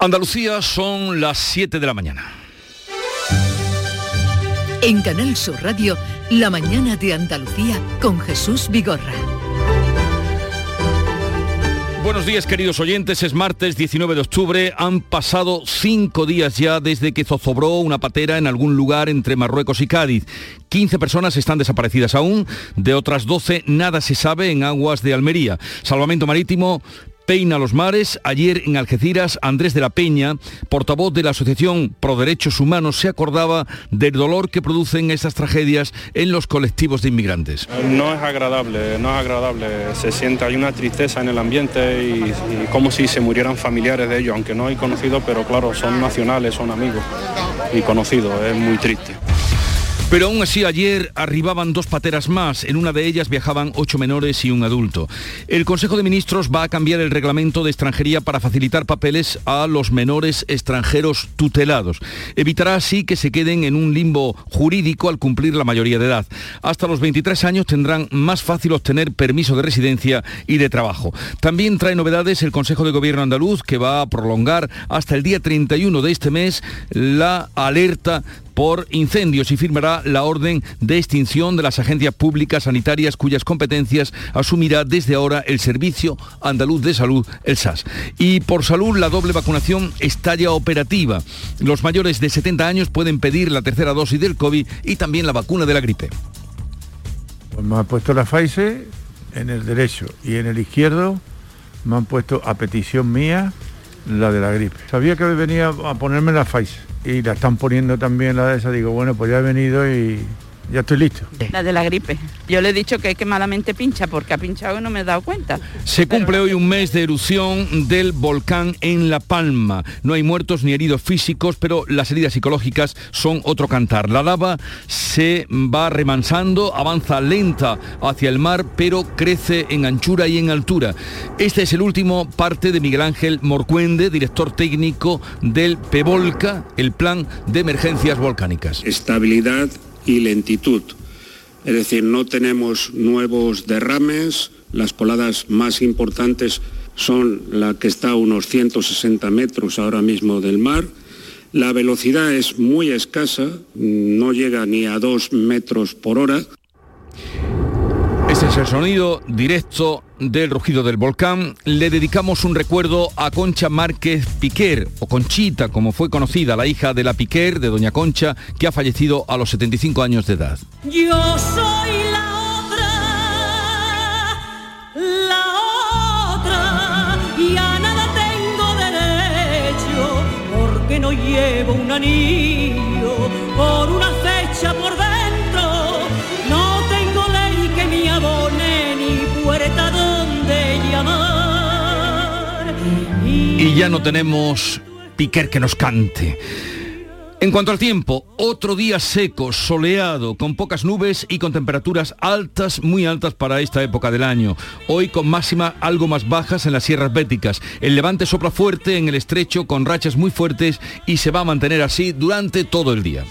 Andalucía son las 7 de la mañana. En Canal Sur Radio, La mañana de Andalucía con Jesús Vigorra. Buenos días queridos oyentes, es martes 19 de octubre, han pasado cinco días ya desde que zozobró una patera en algún lugar entre Marruecos y Cádiz. 15 personas están desaparecidas aún, de otras 12 nada se sabe en aguas de Almería. Salvamento Marítimo Peina los Mares. Ayer en Algeciras, Andrés de la Peña, portavoz de la Asociación Pro Derechos Humanos, se acordaba del dolor que producen estas tragedias en los colectivos de inmigrantes. No es agradable, no es agradable. Se siente, hay una tristeza en el ambiente y, como si se murieran familiares de ellos, aunque no hay conocidos, pero claro, son nacionales, son amigos y conocidos. Es muy triste. Pero aún así ayer arribaban dos pateras más. En una de ellas viajaban ocho menores y un adulto. El Consejo de Ministros va a cambiar el reglamento de extranjería para facilitar papeles a los menores extranjeros tutelados. Evitará así que se queden en un limbo jurídico al cumplir la mayoría de edad. Hasta los 23 años tendrán más fácil obtener permiso de residencia y de trabajo. También trae novedades el Consejo de Gobierno andaluz que va a prolongar hasta el día 31 de este mes la alerta por incendios y firmará la orden de extinción de las agencias públicas sanitarias cuyas competencias asumirá desde ahora el Servicio Andaluz de Salud, el SAS. Y por salud, la doble vacunación está ya operativa. Los mayores de 70 años pueden pedir la tercera dosis del COVID y también la vacuna de la gripe. Pues me han puesto la Pfizer en el derecho y en el izquierdo me han puesto a petición mía la de la gripe. Sabía que venía a ponerme la Pfizer y la están poniendo también la de esa, digo, bueno, pues ya he venido y ya estoy listo. La de la gripe. Yo le he dicho que es que malamente pincha porque ha pinchado y no me he dado cuenta. Se cumple hoy un mes de erupción del volcán en La Palma. No hay muertos ni heridos físicos, pero las heridas psicológicas son otro cantar. La lava se va remansando, avanza lenta hacia el mar, pero crece en anchura y en altura. Este es el último parte de Miguel Ángel Morcuende, director técnico del PEVOLCA, el Plan de Emergencias Volcánicas. Estabilidad y lentitud. Es decir, no tenemos nuevos derrames, las coladas más importantes son la que está a unos 160 metros ahora mismo del mar. La velocidad es muy escasa, no llega ni a 2 metros por hora. Este es el sonido directo del rugido del volcán. Le dedicamos un recuerdo a Concha Márquez Piquer, o Conchita, como fue conocida, la hija de la Piquer, de Doña Concha, que ha fallecido a los 75 años de edad. Yo soy la otra, la otra, y a nada tengo derecho, porque no llevo un anillo Y ya no tenemos Piquer que nos cante. En cuanto al tiempo, otro día seco, soleado, con pocas nubes y con temperaturas altas, muy altas para esta época del año. Hoy con máxima algo más bajas en las sierras béticas. El levante sopla fuerte en el estrecho con rachas muy fuertes y se va a mantener así durante todo el día.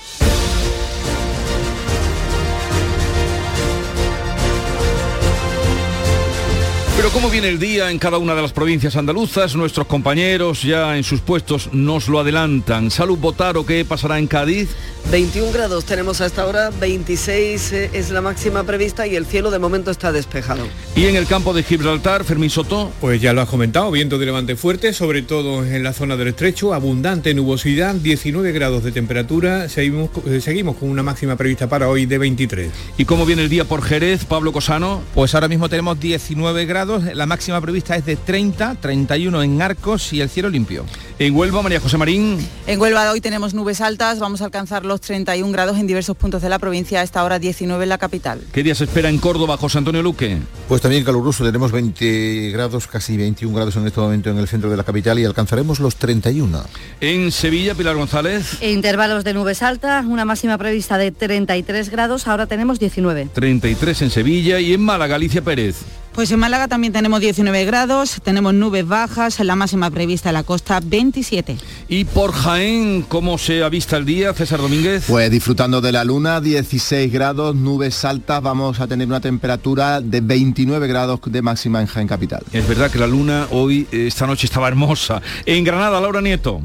Pero cómo viene el día en cada una de las provincias andaluzas, nuestros compañeros ya en sus puestos nos lo adelantan. Salud Botaro, ¿qué pasará en Cádiz? 21 grados tenemos hasta ahora, 26 eh, es la máxima prevista y el cielo de momento está despejado. Y en el campo de Gibraltar, Fermín Soto. Pues ya lo has comentado, viento de levante fuerte, sobre todo en la zona del estrecho, abundante nubosidad, 19 grados de temperatura, seguimos, eh, seguimos con una máxima prevista para hoy de 23. ¿Y cómo viene el día por Jerez, Pablo Cosano? Pues ahora mismo tenemos 19 grados, la máxima prevista es de 30, 31 en Arcos y el cielo limpio. En Huelva, María José Marín. En Huelva hoy tenemos nubes altas, vamos a alcanzar los 31 grados en diversos puntos de la provincia, a esta hora 19 en la capital. ¿Qué día se espera en Córdoba, José Antonio Luque? Pues también caluroso, tenemos 20 grados, casi 21 grados en este momento en el centro de la capital y alcanzaremos los 31. En Sevilla, Pilar González. Intervalos de nubes altas, una máxima prevista de 33 grados, ahora tenemos 19. 33 en Sevilla y en Málaga, Galicia Pérez. Pues en Málaga también tenemos 19 grados, tenemos nubes bajas, la máxima prevista en la costa 27. Y por Jaén, ¿cómo se avista el día, César Domínguez? Pues disfrutando de la luna, 16 grados, nubes altas, vamos a tener una temperatura de 29 grados de máxima en Jaén Capital. Es verdad que la luna hoy, esta noche estaba hermosa. En Granada, Laura Nieto.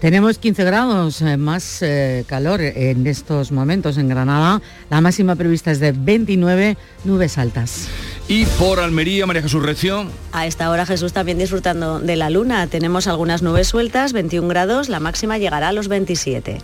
Tenemos 15 grados eh, más eh, calor en estos momentos en Granada. La máxima prevista es de 29 nubes altas. Y por Almería, María Jesús Recio. A esta hora Jesús también disfrutando de la luna. Tenemos algunas nubes sueltas, 21 grados, la máxima llegará a los 27.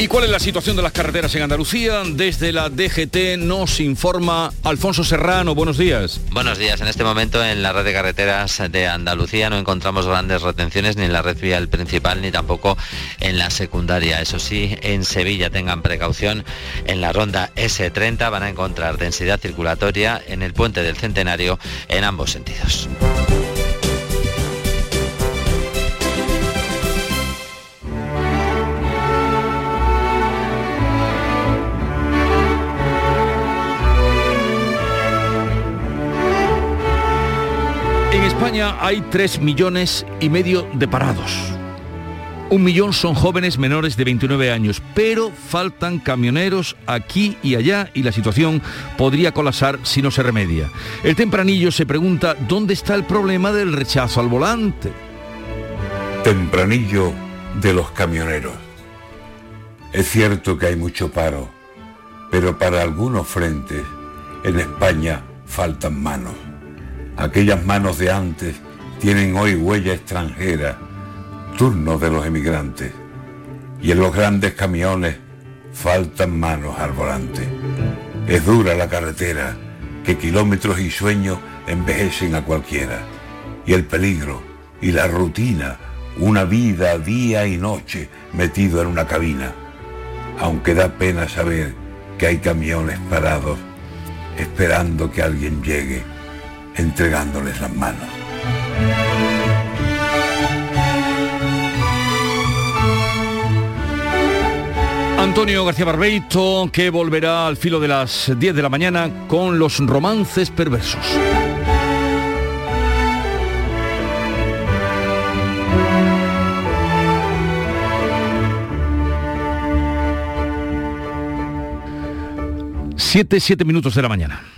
¿Y cuál es la situación de las carreteras en Andalucía? Desde la DGT nos informa Alfonso Serrano. Buenos días. Buenos días. En este momento en la red de carreteras de Andalucía no encontramos grandes retenciones ni en la red vial principal ni tampoco en la secundaria. Eso sí, en Sevilla tengan precaución. En la ronda S30 van a encontrar densidad circulatoria en el puente del Centenario en ambos sentidos. España hay 3 millones y medio de parados. Un millón son jóvenes menores de 29 años, pero faltan camioneros aquí y allá y la situación podría colapsar si no se remedia. El tempranillo se pregunta dónde está el problema del rechazo al volante. Tempranillo de los camioneros. Es cierto que hay mucho paro, pero para algunos frentes en España faltan manos. Aquellas manos de antes tienen hoy huella extranjera, turno de los emigrantes. Y en los grandes camiones faltan manos al volante. Es dura la carretera, que kilómetros y sueños envejecen a cualquiera. Y el peligro y la rutina, una vida día y noche metido en una cabina. Aunque da pena saber que hay camiones parados esperando que alguien llegue entregándoles las manos. Antonio García Barbeito, que volverá al filo de las 10 de la mañana con los romances perversos. Siete, siete minutos de la mañana.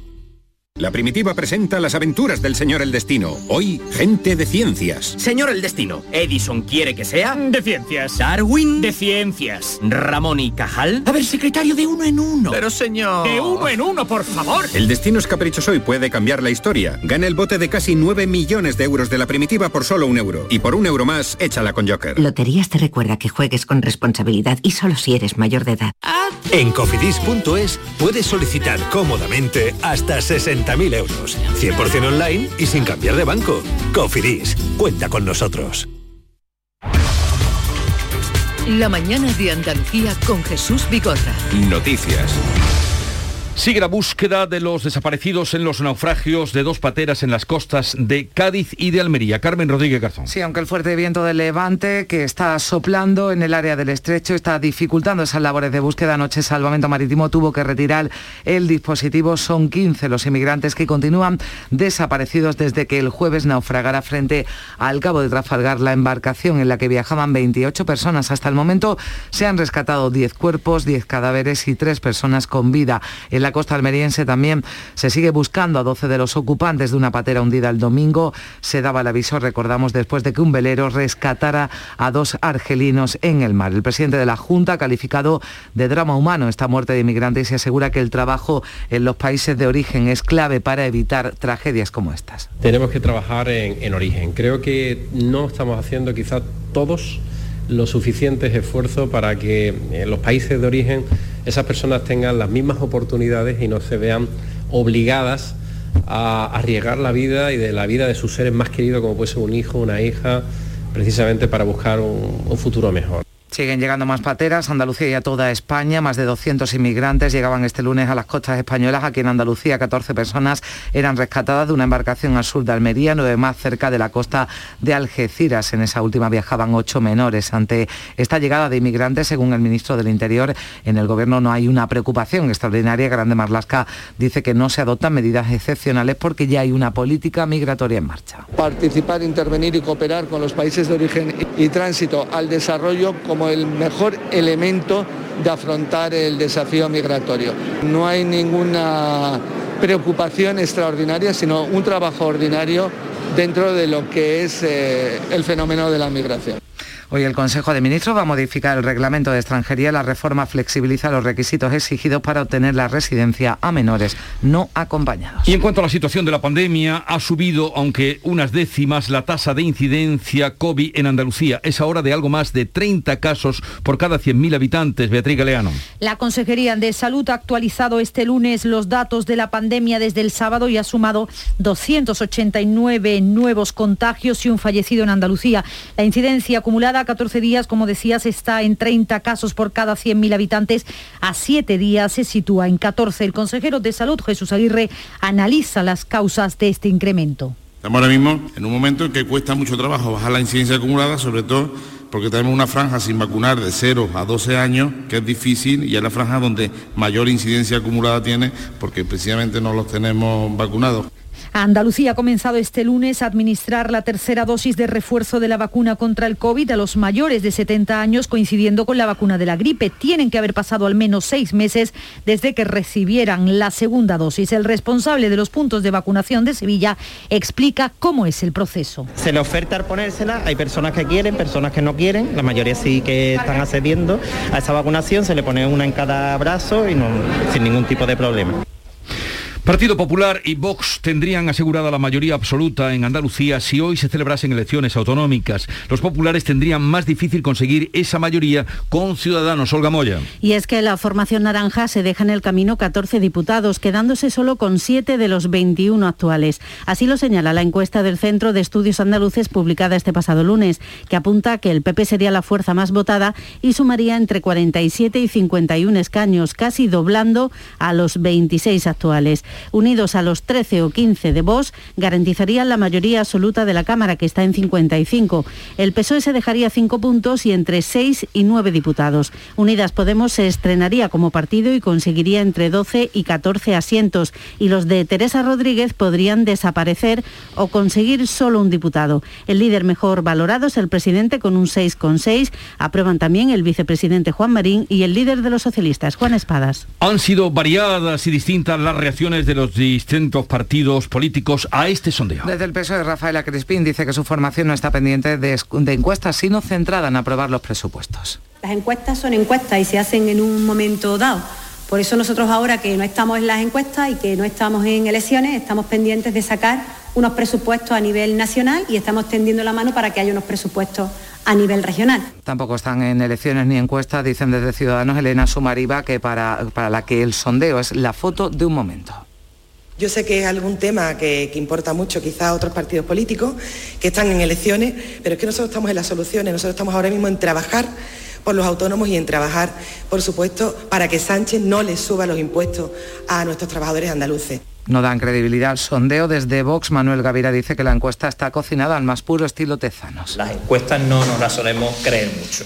La primitiva presenta las aventuras del señor El Destino. Hoy, gente de ciencias. Señor El Destino, Edison quiere que sea de ciencias. Darwin de ciencias. Ramón y Cajal. A ver, secretario de uno en uno. Pero señor. De uno en uno, por favor. El destino es caprichoso y puede cambiar la historia. Gana el bote de casi 9 millones de euros de la primitiva por solo un euro. Y por un euro más, échala con Joker. Loterías te recuerda que juegues con responsabilidad y solo si eres mayor de edad. En cofidis.es puedes solicitar cómodamente hasta 60.000 euros. 100% online y sin cambiar de banco. Cofidis, cuenta con nosotros. La mañana de Andalucía con Jesús Vigorra. Noticias. Sigue la búsqueda de los desaparecidos en los naufragios de dos pateras en las costas de Cádiz y de Almería. Carmen Rodríguez Garzón. Sí, aunque el fuerte viento de levante que está soplando en el área del estrecho está dificultando esas labores de búsqueda. Anoche Salvamento Marítimo tuvo que retirar el dispositivo. Son 15 los inmigrantes que continúan desaparecidos desde que el jueves naufragara frente al cabo de Trafalgar la embarcación en la que viajaban 28 personas. Hasta el momento se han rescatado 10 cuerpos, 10 cadáveres y 3 personas con vida. En la costa almeriense también se sigue buscando a 12 de los ocupantes de una patera hundida el domingo. Se daba el aviso, recordamos, después de que un velero rescatara a dos argelinos en el mar. El presidente de la Junta ha calificado de drama humano esta muerte de inmigrantes y asegura que el trabajo en los países de origen es clave para evitar tragedias como estas. Tenemos que trabajar en, en origen. Creo que no estamos haciendo quizá todos los suficientes esfuerzos para que en los países de origen esas personas tengan las mismas oportunidades y no se vean obligadas a arriesgar la vida y de la vida de sus seres más queridos, como puede ser un hijo, una hija, precisamente para buscar un, un futuro mejor. Siguen llegando más pateras, Andalucía y a toda España. Más de 200 inmigrantes llegaban este lunes a las costas españolas. Aquí en Andalucía 14 personas eran rescatadas de una embarcación al sur de Almería, nueve más cerca de la costa de Algeciras. En esa última viajaban ocho menores. Ante esta llegada de inmigrantes, según el ministro del Interior, en el Gobierno no hay una preocupación extraordinaria. Grande Marlasca dice que no se adoptan medidas excepcionales porque ya hay una política migratoria en marcha. Participar, intervenir y cooperar con los países de origen y tránsito al desarrollo como el mejor elemento de afrontar el desafío migratorio. No hay ninguna preocupación extraordinaria, sino un trabajo ordinario dentro de lo que es eh, el fenómeno de la migración. Hoy el Consejo de Ministros va a modificar el reglamento de extranjería. La reforma flexibiliza los requisitos exigidos para obtener la residencia a menores no acompañados. Y en cuanto a la situación de la pandemia, ha subido, aunque unas décimas, la tasa de incidencia COVID en Andalucía. Es ahora de algo más de 30 casos por cada 100.000 habitantes. Beatriz Galeano. La Consejería de Salud ha actualizado este lunes los datos de la pandemia desde el sábado y ha sumado 289 nuevos contagios y un fallecido en Andalucía. La incidencia acumulada a 14 días, como decías, está en 30 casos por cada 100.000 habitantes. A 7 días se sitúa en 14. El consejero de Salud, Jesús Aguirre, analiza las causas de este incremento. Estamos ahora mismo en un momento en que cuesta mucho trabajo bajar la incidencia acumulada, sobre todo porque tenemos una franja sin vacunar de 0 a 12 años, que es difícil y es la franja donde mayor incidencia acumulada tiene, porque precisamente no los tenemos vacunados. Andalucía ha comenzado este lunes a administrar la tercera dosis de refuerzo de la vacuna contra el COVID a los mayores de 70 años, coincidiendo con la vacuna de la gripe. Tienen que haber pasado al menos seis meses desde que recibieran la segunda dosis. El responsable de los puntos de vacunación de Sevilla explica cómo es el proceso. Se le oferta al ponérsela, hay personas que quieren, personas que no quieren, la mayoría sí que están accediendo a esa vacunación, se le pone una en cada brazo y sin ningún tipo de problema. Partido Popular y Vox tendrían asegurada la mayoría absoluta en Andalucía si hoy se celebrasen elecciones autonómicas. Los populares tendrían más difícil conseguir esa mayoría con Ciudadanos. Olga Moya. Y es que la formación naranja se deja en el camino 14 diputados, quedándose solo con 7 de los 21 actuales. Así lo señala la encuesta del Centro de Estudios Andaluces publicada este pasado lunes, que apunta que el PP sería la fuerza más votada y sumaría entre 47 y 51 escaños, casi doblando a los 26 actuales unidos a los 13 o 15 de Vox, garantizarían la mayoría absoluta de la Cámara, que está en 55. El PSOE se dejaría 5 puntos y entre 6 y 9 diputados. Unidas Podemos se estrenaría como partido y conseguiría entre 12 y 14 asientos. Y los de Teresa Rodríguez podrían desaparecer o conseguir solo un diputado. El líder mejor valorado es el presidente con un 6,6. Aprueban también el vicepresidente Juan Marín y el líder de los socialistas, Juan Espadas. Han sido variadas y distintas las reacciones de los distintos partidos políticos a este sondeo. Desde el peso de Rafaela Crispín dice que su formación no está pendiente de, de encuestas, sino centrada en aprobar los presupuestos. Las encuestas son encuestas y se hacen en un momento dado. Por eso nosotros ahora que no estamos en las encuestas y que no estamos en elecciones, estamos pendientes de sacar unos presupuestos a nivel nacional y estamos tendiendo la mano para que haya unos presupuestos a nivel regional. Tampoco están en elecciones ni encuestas, dicen desde Ciudadanos Elena Sumariva, que para, para la que el sondeo es la foto de un momento. Yo sé que es algún tema que, que, importa mucho quizá a otros partidos políticos que están en elecciones, pero es que nosotros estamos en las soluciones, nosotros estamos ahora mismo en trabajar por los autónomos y en trabajar, por supuesto, para que Sánchez no les suba los impuestos a nuestros trabajadores andaluces. No dan credibilidad al sondeo. Desde Vox, Manuel Gavira dice que la encuesta está cocinada al más puro estilo Tezanos. Las encuestas no nos las solemos creer mucho.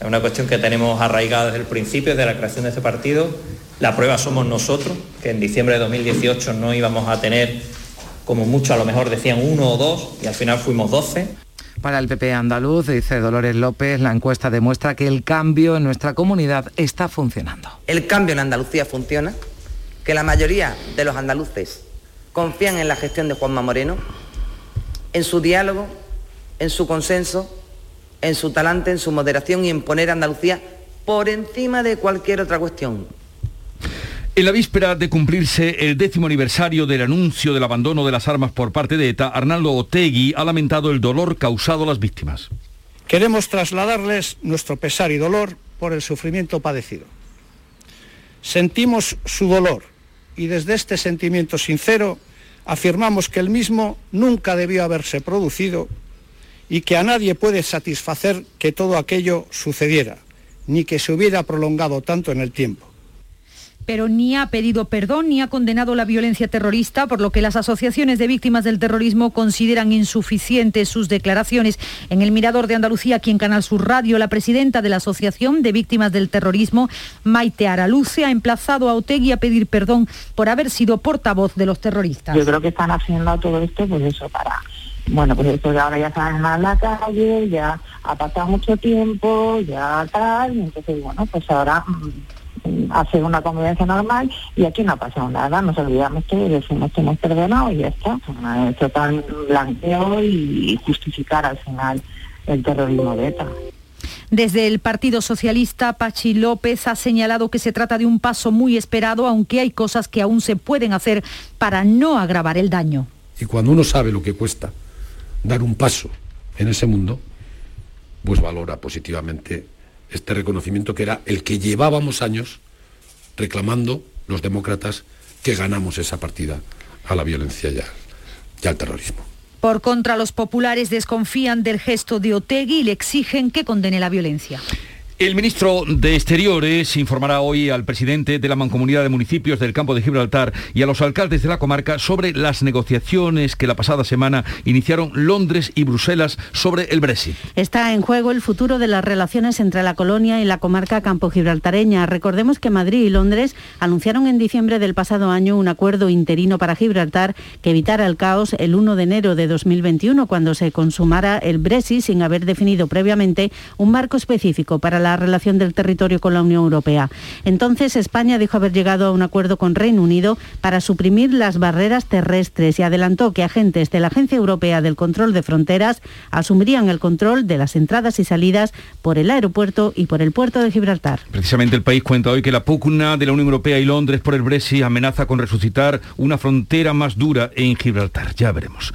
Es una cuestión que tenemos arraigada desde el principio de la creación de este partido. La prueba somos nosotros, que en diciembre de 2018 no íbamos a tener, como mucho a lo mejor decían uno o dos, y al final fuimos 12. Para el PP andaluz, dice Dolores López, la encuesta demuestra que el cambio en nuestra comunidad está funcionando. El cambio en Andalucía funciona, que la mayoría de los andaluces confían en la gestión de Juanma Moreno, en su diálogo, en su consenso, en su talante, en su moderación y en poner a Andalucía por encima de cualquier otra cuestión. En la víspera de cumplirse el décimo aniversario del anuncio del abandono de las armas por parte de ETA, Arnaldo Otegui ha lamentado el dolor causado a las víctimas. Queremos trasladarles nuestro pesar y dolor por el sufrimiento padecido. Sentimos su dolor y desde este sentimiento sincero afirmamos que el mismo nunca debió haberse producido y que a nadie puede satisfacer que todo aquello sucediera, ni que se hubiera prolongado tanto en el tiempo pero ni ha pedido perdón ni ha condenado la violencia terrorista, por lo que las asociaciones de víctimas del terrorismo consideran insuficientes sus declaraciones. En el Mirador de Andalucía, aquí en Canal Sur Radio, la presidenta de la Asociación de Víctimas del Terrorismo, Maite Araluce, ha emplazado a Otegui a pedir perdón por haber sido portavoz de los terroristas. Yo creo que están haciendo todo esto pues eso para bueno, pues esto ahora ya saben más en la calle, ya ha pasado mucho tiempo, ya tal, y entonces bueno, pues ahora mm, hacer una convivencia normal y aquí no ha pasado nada, nos olvidamos que decimos que hemos perdonado y ya está. Esto tan blanqueo y justificar al final el terrorismo de ETA. Desde el Partido Socialista, Pachi López ha señalado que se trata de un paso muy esperado, aunque hay cosas que aún se pueden hacer para no agravar el daño. Y cuando uno sabe lo que cuesta dar un paso en ese mundo, pues valora positivamente este reconocimiento que era el que llevábamos años reclamando los demócratas que ganamos esa partida a la violencia y al terrorismo. Por contra, los populares desconfían del gesto de Otegui y le exigen que condene la violencia. El ministro de Exteriores informará hoy al presidente de la Mancomunidad de Municipios del Campo de Gibraltar y a los alcaldes de la comarca sobre las negociaciones que la pasada semana iniciaron Londres y Bruselas sobre el Brexit. Está en juego el futuro de las relaciones entre la colonia y la comarca campo gibraltareña. Recordemos que Madrid y Londres anunciaron en diciembre del pasado año un acuerdo interino para Gibraltar que evitara el caos el 1 de enero de 2021 cuando se consumara el Brexit sin haber definido previamente un marco específico para la la relación del territorio con la Unión Europea. Entonces España dijo haber llegado a un acuerdo con Reino Unido para suprimir las barreras terrestres y adelantó que agentes de la Agencia Europea del Control de Fronteras asumirían el control de las entradas y salidas por el aeropuerto y por el puerto de Gibraltar. Precisamente el país cuenta hoy que la pugna de la Unión Europea y Londres por el Brexit amenaza con resucitar una frontera más dura en Gibraltar. Ya veremos.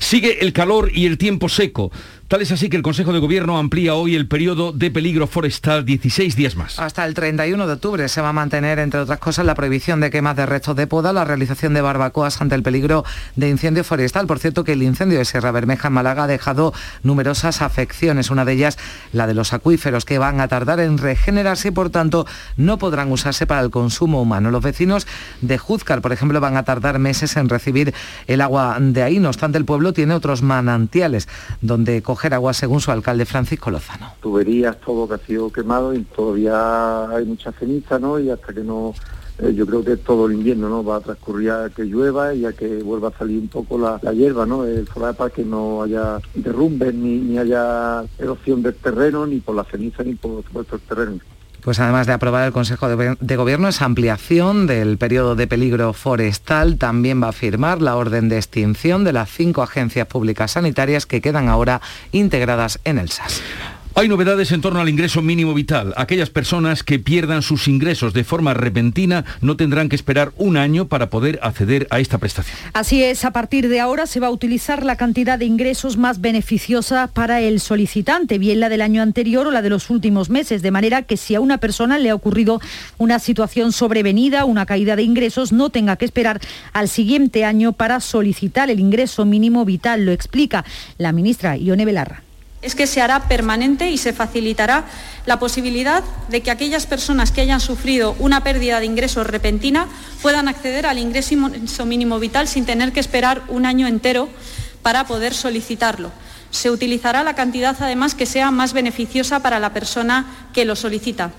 Sigue el calor y el tiempo seco. Tal es así que el Consejo de Gobierno amplía hoy el periodo de peligro forestal 16 días más. Hasta el 31 de octubre se va a mantener, entre otras cosas, la prohibición de quemas de restos de poda, la realización de barbacoas ante el peligro de incendio forestal. Por cierto, que el incendio de Sierra Bermeja en Málaga ha dejado numerosas afecciones, una de ellas la de los acuíferos, que van a tardar en regenerarse y, por tanto, no podrán usarse para el consumo humano. Los vecinos de Juzcar, por ejemplo, van a tardar meses en recibir el agua de ahí. No obstante, el pueblo tiene otros manantiales donde coge agua, según su alcalde Francisco Lozano. Tuberías, todo que ha sido quemado y todavía hay mucha ceniza, ¿no? Y hasta que no eh, yo creo que todo el invierno no va a transcurrir a que llueva y a que vuelva a salir un poco la, hierba, ¿no? El para que no haya derrumbes ni, ni haya erosión del terreno, ni por la ceniza, ni por supuesto el terreno. Pues además de aprobar el Consejo de, Gobierno esa ampliación del periodo de peligro forestal, también va a firmar la orden de extinción de las cinco agencias públicas sanitarias que quedan ahora integradas en el SAS. Hay novedades en torno al ingreso mínimo vital. Aquellas personas que pierdan sus ingresos de forma repentina no tendrán que esperar un año para poder acceder a esta prestación. Así es, a partir de ahora se va a utilizar la cantidad de ingresos más beneficiosa para el solicitante, bien la del año anterior o la de los últimos meses, de manera que si a una persona le ha ocurrido una situación sobrevenida, una caída de ingresos, no tenga que esperar al siguiente año para solicitar el ingreso mínimo vital. Lo explica la ministra Ione Belarra es que se hará permanente y se facilitará la posibilidad de que aquellas personas que hayan sufrido una pérdida de ingresos repentina puedan acceder al ingreso mínimo vital sin tener que esperar un año entero para poder solicitarlo. Se utilizará la cantidad además que sea más beneficiosa para la persona que lo solicita.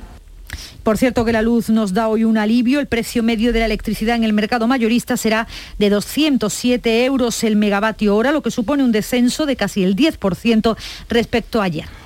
Por cierto que la luz nos da hoy un alivio. El precio medio de la electricidad en el mercado mayorista será de 207 euros el megavatio hora, lo que supone un descenso de casi el 10% respecto a ayer.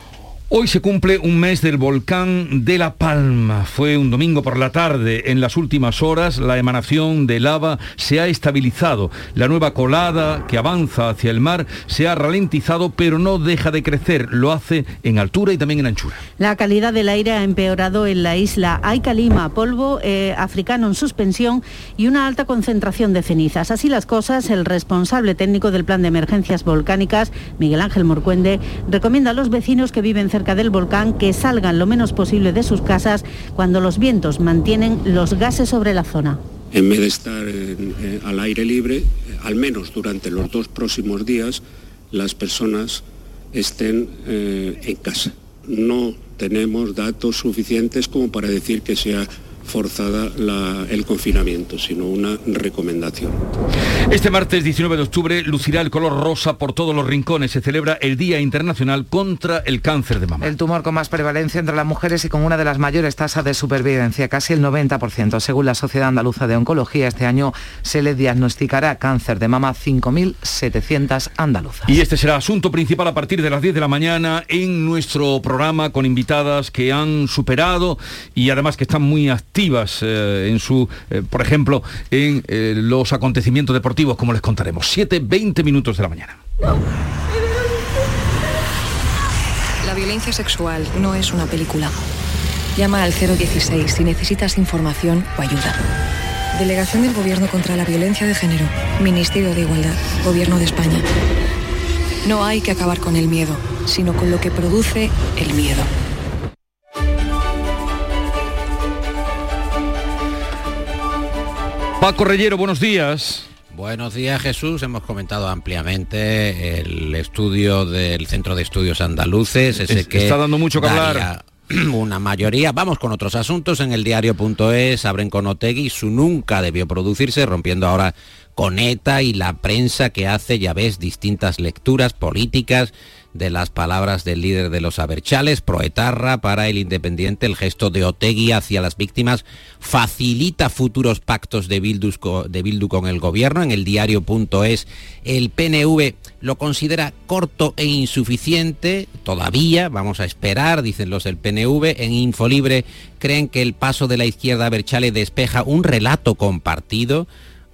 Hoy se cumple un mes del volcán de La Palma. Fue un domingo por la tarde. En las últimas horas la emanación de lava se ha estabilizado. La nueva colada que avanza hacia el mar se ha ralentizado pero no deja de crecer. Lo hace en altura y también en anchura. La calidad del aire ha empeorado en la isla. Hay calima, polvo eh, africano en suspensión y una alta concentración de cenizas. Así las cosas, el responsable técnico del Plan de Emergencias Volcánicas, Miguel Ángel Morcuende, recomienda a los vecinos que viven cerca cerca del volcán que salgan lo menos posible de sus casas cuando los vientos mantienen los gases sobre la zona. En vez de estar al aire libre, al menos durante los dos próximos días, las personas estén eh, en casa. No tenemos datos suficientes como para decir que sea forzada el confinamiento, sino una recomendación. Este martes 19 de octubre lucirá el color rosa por todos los rincones. Se celebra el Día Internacional contra el Cáncer de Mama. El tumor con más prevalencia entre las mujeres y con una de las mayores tasas de supervivencia, casi el 90%. Según la Sociedad Andaluza de Oncología, este año se le diagnosticará cáncer de mama a 5.700 andaluzas. Y este será asunto principal a partir de las 10 de la mañana en nuestro programa con invitadas que han superado y además que están muy activas eh, en su, eh, por ejemplo, en eh, los acontecimientos deportivos, como les contaremos. 7, 20 minutos de la mañana. La violencia sexual no es una película. Llama al 016 si necesitas información o ayuda. Delegación del Gobierno contra la Violencia de Género. Ministerio de Igualdad. Gobierno de España. No hay que acabar con el miedo, sino con lo que produce el miedo. Paco Reyero, buenos días. Buenos días Jesús, hemos comentado ampliamente el estudio del Centro de Estudios Andaluces, ese que está dando mucho que hablar. Una mayoría. Vamos con otros asuntos. En el diario.es abren con Otegui. Su nunca debió producirse, rompiendo ahora con ETA y la prensa que hace, ya ves, distintas lecturas políticas de las palabras del líder de los Aberchales, Proetarra, para el Independiente, el gesto de Otegui hacia las víctimas facilita futuros pactos de Bildu, con el gobierno. En el diario.es, el PNV lo considera corto e insuficiente, todavía, vamos a esperar, dicen los del PNV. En Infolibre creen que el paso de la izquierda Aberchale despeja un relato compartido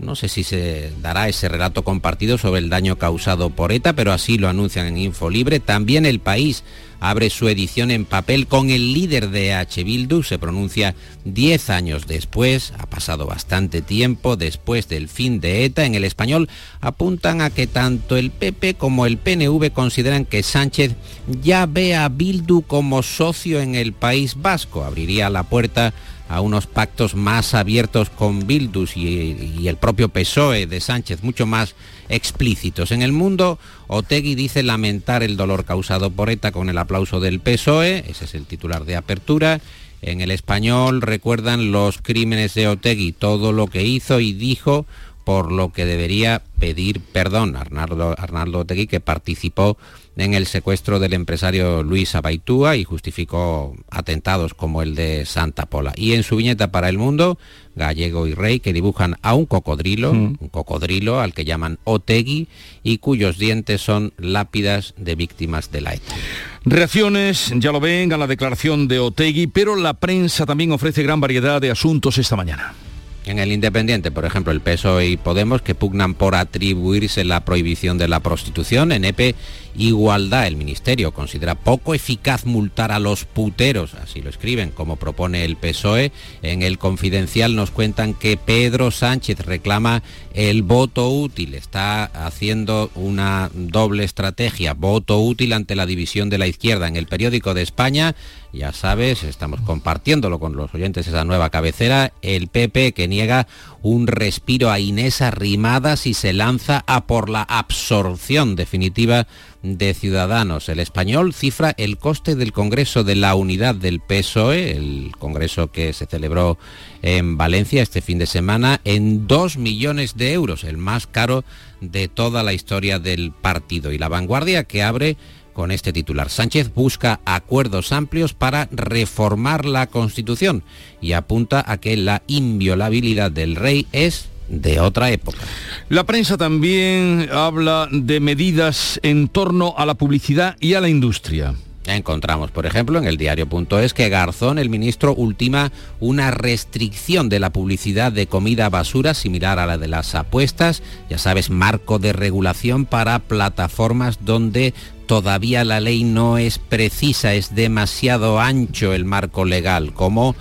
no sé si se dará ese relato compartido sobre el daño causado por ETA, pero así lo anuncian en Infolibre. También el país abre su edición en papel con el líder de H. Bildu, se pronuncia 10 años después, ha pasado bastante tiempo después del fin de ETA. En el español apuntan a que tanto el PP como el PNV consideran que Sánchez ya ve a Bildu como socio en el País Vasco, abriría la puerta unos pactos más abiertos con Bildus y, el propio PSOE de Sánchez, mucho más explícitos. En el mundo, Otegui dice lamentar el dolor causado por ETA con el aplauso del PSOE, ese es el titular de apertura. En el español recuerdan los crímenes de Otegui, todo lo que hizo y dijo por lo que debería pedir perdón. Arnaldo, Arnaldo Otegui, que participó en el secuestro del empresario Luis Abaitúa y justificó atentados como el de Santa Pola. Y en su viñeta para el mundo, Gallego y Rey, que dibujan a un cocodrilo, mm. un cocodrilo al que llaman Otegui y cuyos dientes son lápidas de víctimas de la ETA. Reacciones, ya lo ven, a la declaración de Otegui, pero la prensa también ofrece gran variedad de asuntos esta mañana. En el Independiente, por ejemplo, el PSOE y Podemos que pugnan por atribuirse la prohibición de la prostitución. En EPE, Igualdad, el Ministerio considera poco eficaz multar a los puteros, así lo escriben, como propone el PSOE. En el Confidencial nos cuentan que Pedro Sánchez reclama el voto útil, está haciendo una doble estrategia, voto útil ante la división de la izquierda. En el periódico de España ya sabes, estamos compartiéndolo con los oyentes esa nueva cabecera, el PP que niega un respiro a Inés Arrimadas y se lanza a por la absorción definitiva de Ciudadanos. El español cifra el coste del Congreso de la Unidad del PSOE, el Congreso que se celebró en Valencia este fin de semana, en dos millones de euros, el más caro de toda la historia del partido. Y la vanguardia que abre con este titular. Sánchez busca acuerdos amplios para reformar la Constitución y apunta a que la inviolabilidad del rey es de otra época. La prensa también habla de medidas en torno a la publicidad y a la industria. Encontramos, por ejemplo, en el diario.es que Garzón, el ministro, ultima una restricción de la publicidad de comida basura similar a la de las apuestas, ya sabes, marco de regulación para plataformas donde todavía la ley no es precisa, es demasiado ancho el marco legal, como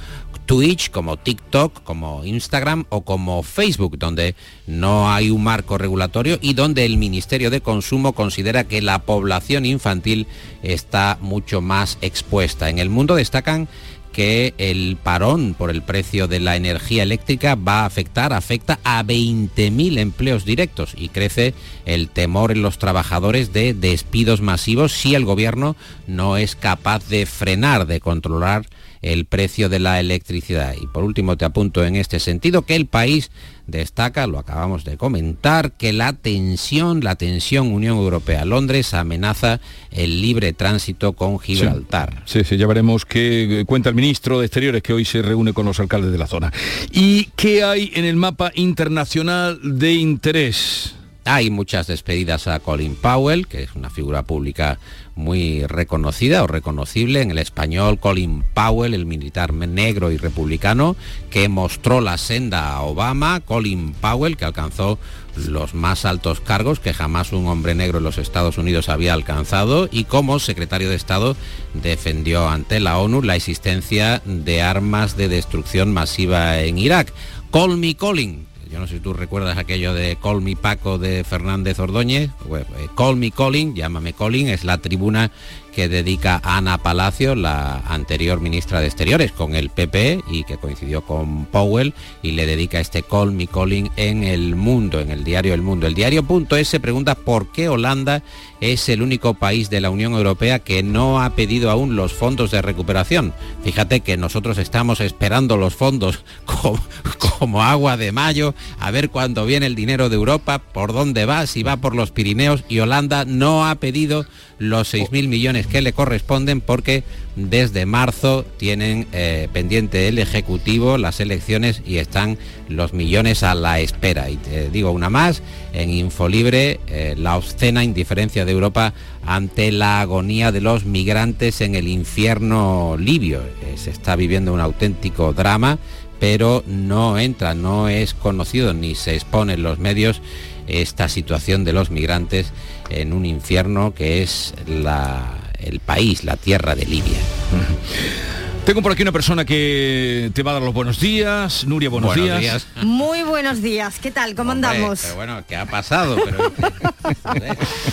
Twitch, como TikTok, como Instagram o como Facebook, donde no hay un marco regulatorio y donde el Ministerio de Consumo considera que la población infantil está mucho más expuesta. En el mundo destacan que el parón por el precio de la energía eléctrica va a afectar, afecta a 20.000 empleos directos y crece el temor en los trabajadores de despidos masivos si el gobierno no es capaz de frenar, de controlar el precio de la electricidad. Y por último te apunto en este sentido que el país destaca, lo acabamos de comentar, que la tensión, la tensión Unión Europea-Londres amenaza el libre tránsito con Gibraltar. Sí, sí, ya veremos qué cuenta el ministro de Exteriores que hoy se reúne con los alcaldes de la zona. ¿Y qué hay en el mapa internacional de interés? Hay muchas despedidas a Colin Powell, que es una figura pública muy reconocida o reconocible en el español, Colin Powell, el militar negro y republicano, que mostró la senda a Obama, Colin Powell, que alcanzó los más altos cargos que jamás un hombre negro en los Estados Unidos había alcanzado y como secretario de Estado defendió ante la ONU la existencia de armas de destrucción masiva en Irak. Call me Colin, yo no sé si tú recuerdas aquello de Call Me Paco de Fernández Ordóñez. Eh, Call Me Colin, llámame Colin, es la tribuna que dedica Ana Palacio, la anterior ministra de Exteriores, con el PP y que coincidió con Powell y le dedica este Call Me Calling en El Mundo, en el diario El Mundo. El diario.es se pregunta por qué Holanda es el único país de la Unión Europea que no ha pedido aún los fondos de recuperación. Fíjate que nosotros estamos esperando los fondos como, como agua de mayo, a ver cuándo viene el dinero de Europa, por dónde va, si va por los Pirineos y Holanda no ha pedido los 6.000 millones que le corresponden porque desde marzo tienen eh, pendiente el Ejecutivo las elecciones y están los millones a la espera. Y te digo una más, en Infolibre, eh, la obscena indiferencia de Europa ante la agonía de los migrantes en el infierno libio. Eh, se está viviendo un auténtico drama, pero no entra, no es conocido ni se expone en los medios esta situación de los migrantes en un infierno que es el país, la tierra de Libia. Tengo por aquí una persona que te va a dar los buenos días. Nuria, buenos, días. Muy buenos días. ¿Qué tal? ¿Cómo andamos? bueno, ¿qué ha pasado?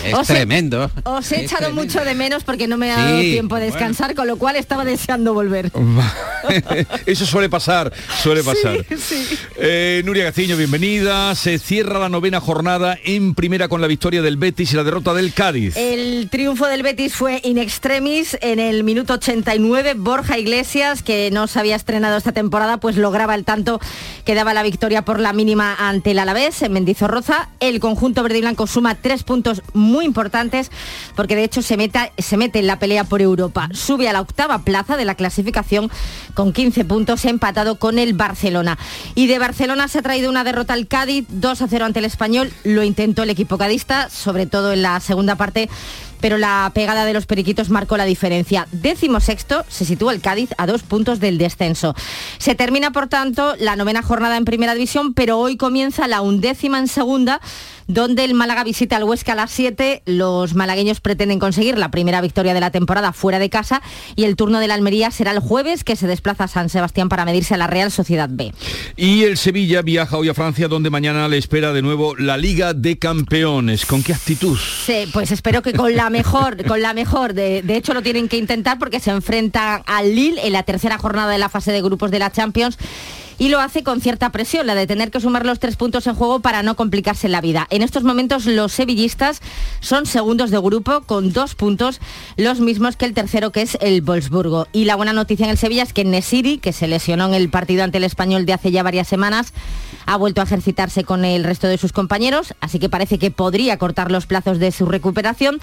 es tremendo. os he echado mucho de menos porque no me ha dado tiempo de descansar, con lo cual estaba deseando volver. Eso suele pasar, suele pasar. Eh, Nuria Gaciño, bienvenida. Se cierra la novena jornada en primera con la victoria del Betis y la derrota del Cádiz. El triunfo del Betis fue in extremis en el minuto 89. Borja Iglesias que no se había estrenado esta temporada, pues lograba el tanto que daba la victoria por la mínima ante el Alavés en Mendizorroza. El conjunto verde y blanco suma tres puntos muy importantes porque de hecho se, meta, se mete en la pelea por Europa. Sube a la octava plaza de la clasificación con 15 puntos empatado con el Barcelona. Y de Barcelona se ha traído una derrota al Cádiz, 2 a 0 ante el Español. Lo intentó el equipo cadista, sobre todo en la segunda parte pero la pegada de los periquitos marcó la diferencia. Décimo sexto se sitúa el Cádiz a dos puntos del descenso. Se termina, por tanto, la novena jornada en primera división, pero hoy comienza la undécima en segunda donde el Málaga visita al Huesca a las 7. Los malagueños pretenden conseguir la primera victoria de la temporada fuera de casa y el turno de la Almería será el jueves que se desplaza a San Sebastián para medirse a la Real Sociedad B. Y el Sevilla viaja hoy a Francia donde mañana le espera de nuevo la Liga de Campeones. ¿Con qué actitud? Sí, pues espero que con la mejor, con la mejor. De, de hecho lo tienen que intentar porque se enfrenta al Lille en la tercera jornada de la fase de grupos de la Champions y lo hace con cierta presión, la de tener que sumar los tres puntos en juego para no complicarse la vida. En estos momentos los sevillistas son segundos de grupo con dos puntos, los mismos que el tercero que es el Wolfsburgo. Y la buena noticia en el Sevilla es que Nesiri, que se lesionó en el partido ante el español de hace ya varias semanas, ha vuelto a ejercitarse con el resto de sus compañeros, así que parece que podría cortar los plazos de su recuperación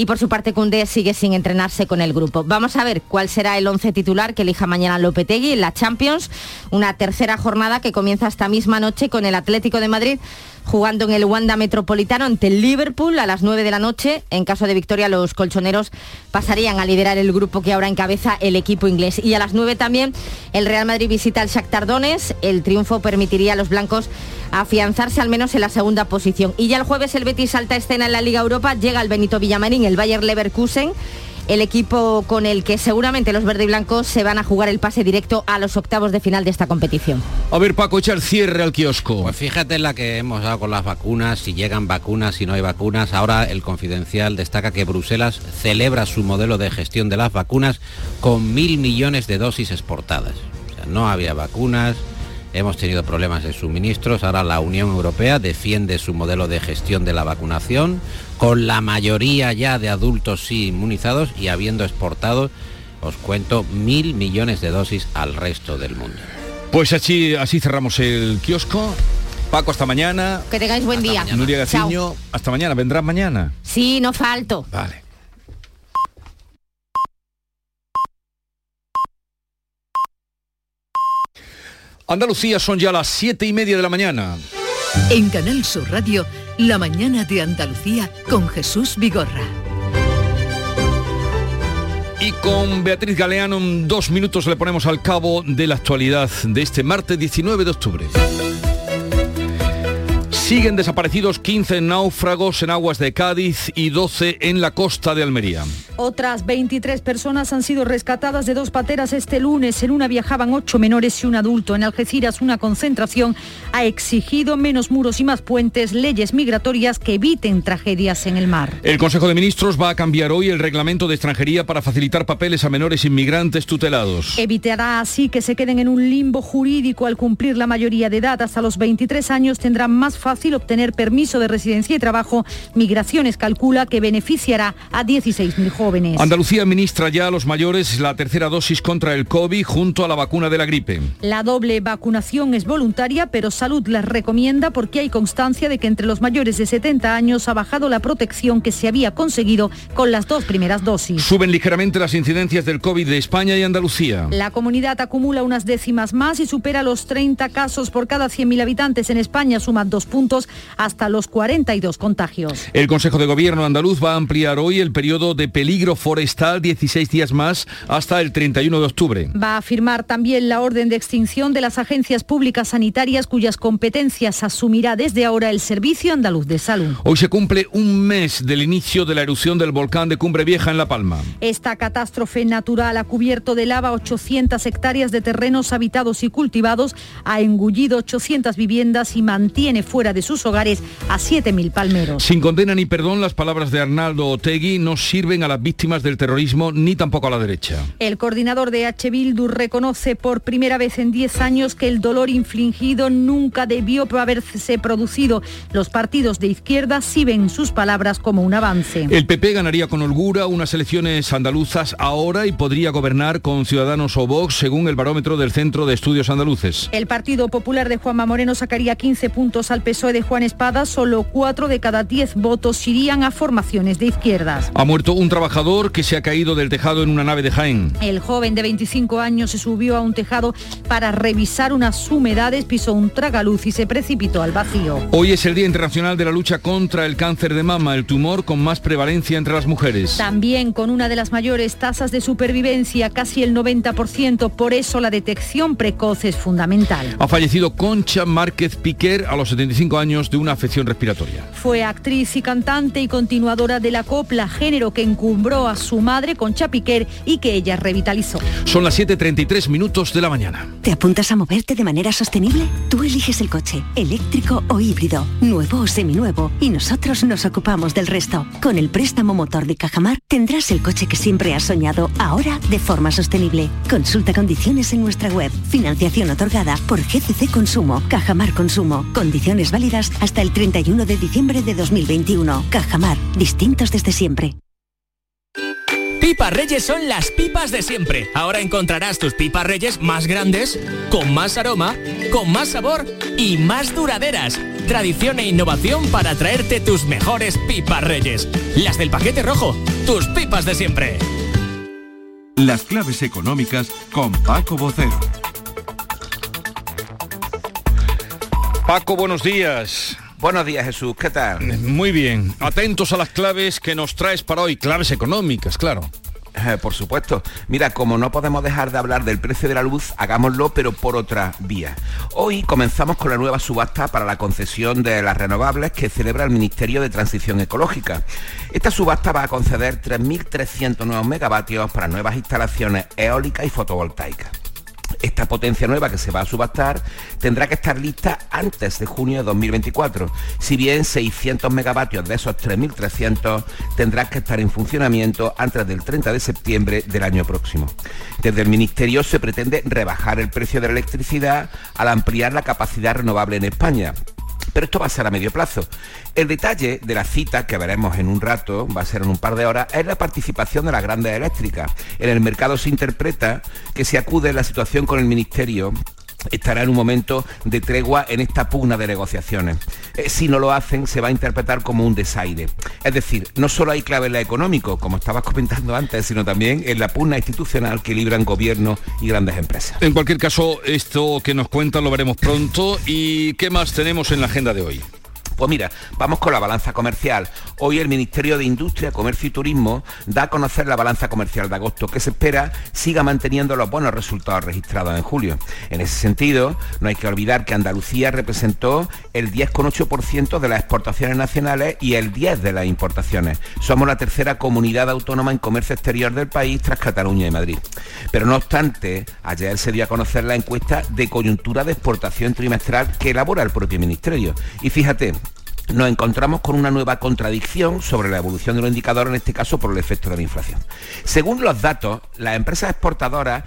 y por su parte Cundé sigue sin entrenarse con el grupo. Vamos a ver cuál será el once titular que elija mañana Lopetegui en la Champions, una tercera jornada que comienza esta misma noche con el Atlético de Madrid jugando en el Wanda Metropolitano ante el Liverpool a las 9 de la noche. En caso de victoria, los colchoneros pasarían a liderar el grupo que ahora encabeza el equipo inglés. Y a las 9 también el Real Madrid visita al Shakhtar Donetsk. El triunfo permitiría a los blancos afianzarse al menos en la segunda posición. Y ya el jueves el Betis salta escena en la Liga Europa, llega el Benito Villamarín, el Bayer Leverkusen el equipo con el que seguramente los verde y blancos se van a jugar el pase directo a los octavos de final de esta competición. A ver, Paco, echa el cierre al kiosco. Pues fíjate en la que hemos dado con las vacunas, si llegan vacunas, si no hay vacunas. Ahora el confidencial destaca que Bruselas celebra su modelo de gestión de las vacunas con mil millones de dosis exportadas. O sea, no había vacunas, hemos tenido problemas de suministros, ahora la Unión Europea defiende su modelo de gestión de la vacunación, con la mayoría ya de adultos sí inmunizados y habiendo exportado, os cuento, mil millones de dosis al resto del mundo. Pues así, así cerramos el kiosco. Paco, hasta mañana. Que tengáis buen día. Nuria Chao. Gaciño, hasta mañana. ¿Vendrás mañana? Sí, no falto. Vale. Andalucía son ya las siete y media de la mañana. En Canal Sur Radio, La mañana de Andalucía con Jesús Vigorra. Y con Beatriz Galeano en dos minutos le ponemos al cabo de la actualidad de este martes 19 de octubre. Siguen desaparecidos 15 náufragos en aguas de Cádiz y 12 en la costa de Almería. Otras 23 personas han sido rescatadas de dos pateras este lunes. En una viajaban ocho menores y un adulto. En Algeciras una concentración ha exigido menos muros y más puentes, leyes migratorias que eviten tragedias en el mar. El Consejo de Ministros va a cambiar hoy el reglamento de extranjería para facilitar papeles a menores inmigrantes tutelados. Evitará así que se queden en un limbo jurídico al cumplir la mayoría de edad. Hasta los 23 años tendrán más fácil obtener permiso de residencia y trabajo. Migraciones calcula que beneficiará a 16.000 jóvenes. Andalucía administra ya a los mayores la tercera dosis contra el COVID junto a la vacuna de la gripe. La doble vacunación es voluntaria, pero Salud las recomienda porque hay constancia de que entre los mayores de 70 años ha bajado la protección que se había conseguido con las dos primeras dosis. Suben ligeramente las incidencias del COVID de España y Andalucía. La comunidad acumula unas décimas más y supera los 30 casos por cada 100.000 habitantes. En España suma dos puntos hasta los 42 contagios. El Consejo de Gobierno andaluz va a ampliar hoy el periodo de peligro forestal 16 días más hasta el 31 de octubre. Va a firmar también la orden de extinción de las agencias públicas sanitarias cuyas competencias asumirá desde ahora el Servicio Andaluz de Salud. Hoy se cumple un mes del inicio de la erupción del volcán de Cumbre Vieja en La Palma. Esta catástrofe natural ha cubierto de lava 800 hectáreas de terrenos habitados y cultivados, ha engullido 800 viviendas y mantiene fuera de sus hogares a 7.000 palmeros. Sin condena ni perdón, las palabras de Arnaldo Otegui no sirven a las víctimas del terrorismo ni tampoco a la derecha. El coordinador de H. Bildu reconoce por primera vez en 10 años que el dolor infligido nunca debió haberse producido. Los partidos de izquierda sí ven sus palabras como un avance. El PP ganaría con holgura unas elecciones andaluzas ahora y podría gobernar con Ciudadanos o Vox, según el barómetro del Centro de Estudios Andaluces. El Partido Popular de Juanma Moreno sacaría 15 puntos al PSOE de Juan Espada, solo 4 de cada 10 votos irían a formaciones de izquierdas. Ha muerto un trabajador que se ha caído del tejado en una nave de Jaén. El joven de 25 años se subió a un tejado para revisar unas humedades, pisó un tragaluz y se precipitó al vacío. Hoy es el Día Internacional de la Lucha contra el Cáncer de Mama, el tumor con más prevalencia entre las mujeres. También con una de las mayores tasas de supervivencia, casi el 90%, por eso la detección precoz es fundamental. Ha fallecido Concha Márquez Piquer a los 75 años de una afección respiratoria. Fue actriz y cantante y continuadora de la copla, género que encumbró a su madre Concha Piquer y que ella revitalizó. Son las 7.33 minutos de la mañana. ¿Te apuntas a moverte de manera sostenible? Tú eliges el coche, eléctrico o híbrido, nuevo o seminuevo, y nosotros nos ocupamos del resto. Con el préstamo motor de Cajamar tendrás el coche que siempre has soñado, ahora de forma sostenible. Consulta condiciones en nuestra web. Financiación otorgada por GCC Consumo, Cajamar Consumo. Condiciones válidas hasta el 31 de diciembre de 2021. Cajamar, distintos desde siempre. Pipas Reyes son las pipas de siempre. Ahora encontrarás tus pipas Reyes más grandes, con más aroma, con más sabor y más duraderas. Tradición e innovación para traerte tus mejores pipas Reyes. Las del paquete rojo, tus pipas de siempre. Las claves económicas con Paco Bocero. Paco, buenos días. Buenos días Jesús, ¿qué tal? Muy bien. Atentos a las claves que nos traes para hoy. Claves económicas, claro. Eh, por supuesto. Mira, como no podemos dejar de hablar del precio de la luz, hagámoslo, pero por otra vía. Hoy comenzamos con la nueva subasta para la concesión de las renovables que celebra el Ministerio de Transición Ecológica. Esta subasta va a conceder 3.300 nuevos megavatios para nuevas instalaciones eólicas y fotovoltaicas. Esta potencia nueva que se va a subastar tendrá que estar lista antes de junio de 2024, si bien 600 megavatios de esos 3.300 tendrán que estar en funcionamiento antes del 30 de septiembre del año próximo. Desde el Ministerio se pretende rebajar el precio de la electricidad al ampliar la capacidad renovable en España, pero esto va a ser a medio plazo. El detalle de la cita que veremos en un rato, va a ser en un par de horas, es la participación de las grandes eléctricas. En el mercado se interpreta que se acude la situación con el Ministerio estará en un momento de tregua en esta pugna de negociaciones. Eh, si no lo hacen, se va a interpretar como un desaire. Es decir, no solo hay clave en la económico, como estabas comentando antes, sino también en la pugna institucional que libran gobiernos y grandes empresas. En cualquier caso, esto que nos cuentan lo veremos pronto. ¿Y qué más tenemos en la agenda de hoy? Pues mira, vamos con la balanza comercial. Hoy el Ministerio de Industria, Comercio y Turismo da a conocer la balanza comercial de agosto, que se espera siga manteniendo los buenos resultados registrados en julio. En ese sentido, no hay que olvidar que Andalucía representó el 10,8% de las exportaciones nacionales y el 10% de las importaciones. Somos la tercera comunidad autónoma en comercio exterior del país tras Cataluña y Madrid. Pero no obstante, ayer se dio a conocer la encuesta de coyuntura de exportación trimestral que elabora el propio Ministerio. Y fíjate, nos encontramos con una nueva contradicción sobre la evolución de los indicadores, en este caso por el efecto de la inflación. Según los datos, las empresas exportadoras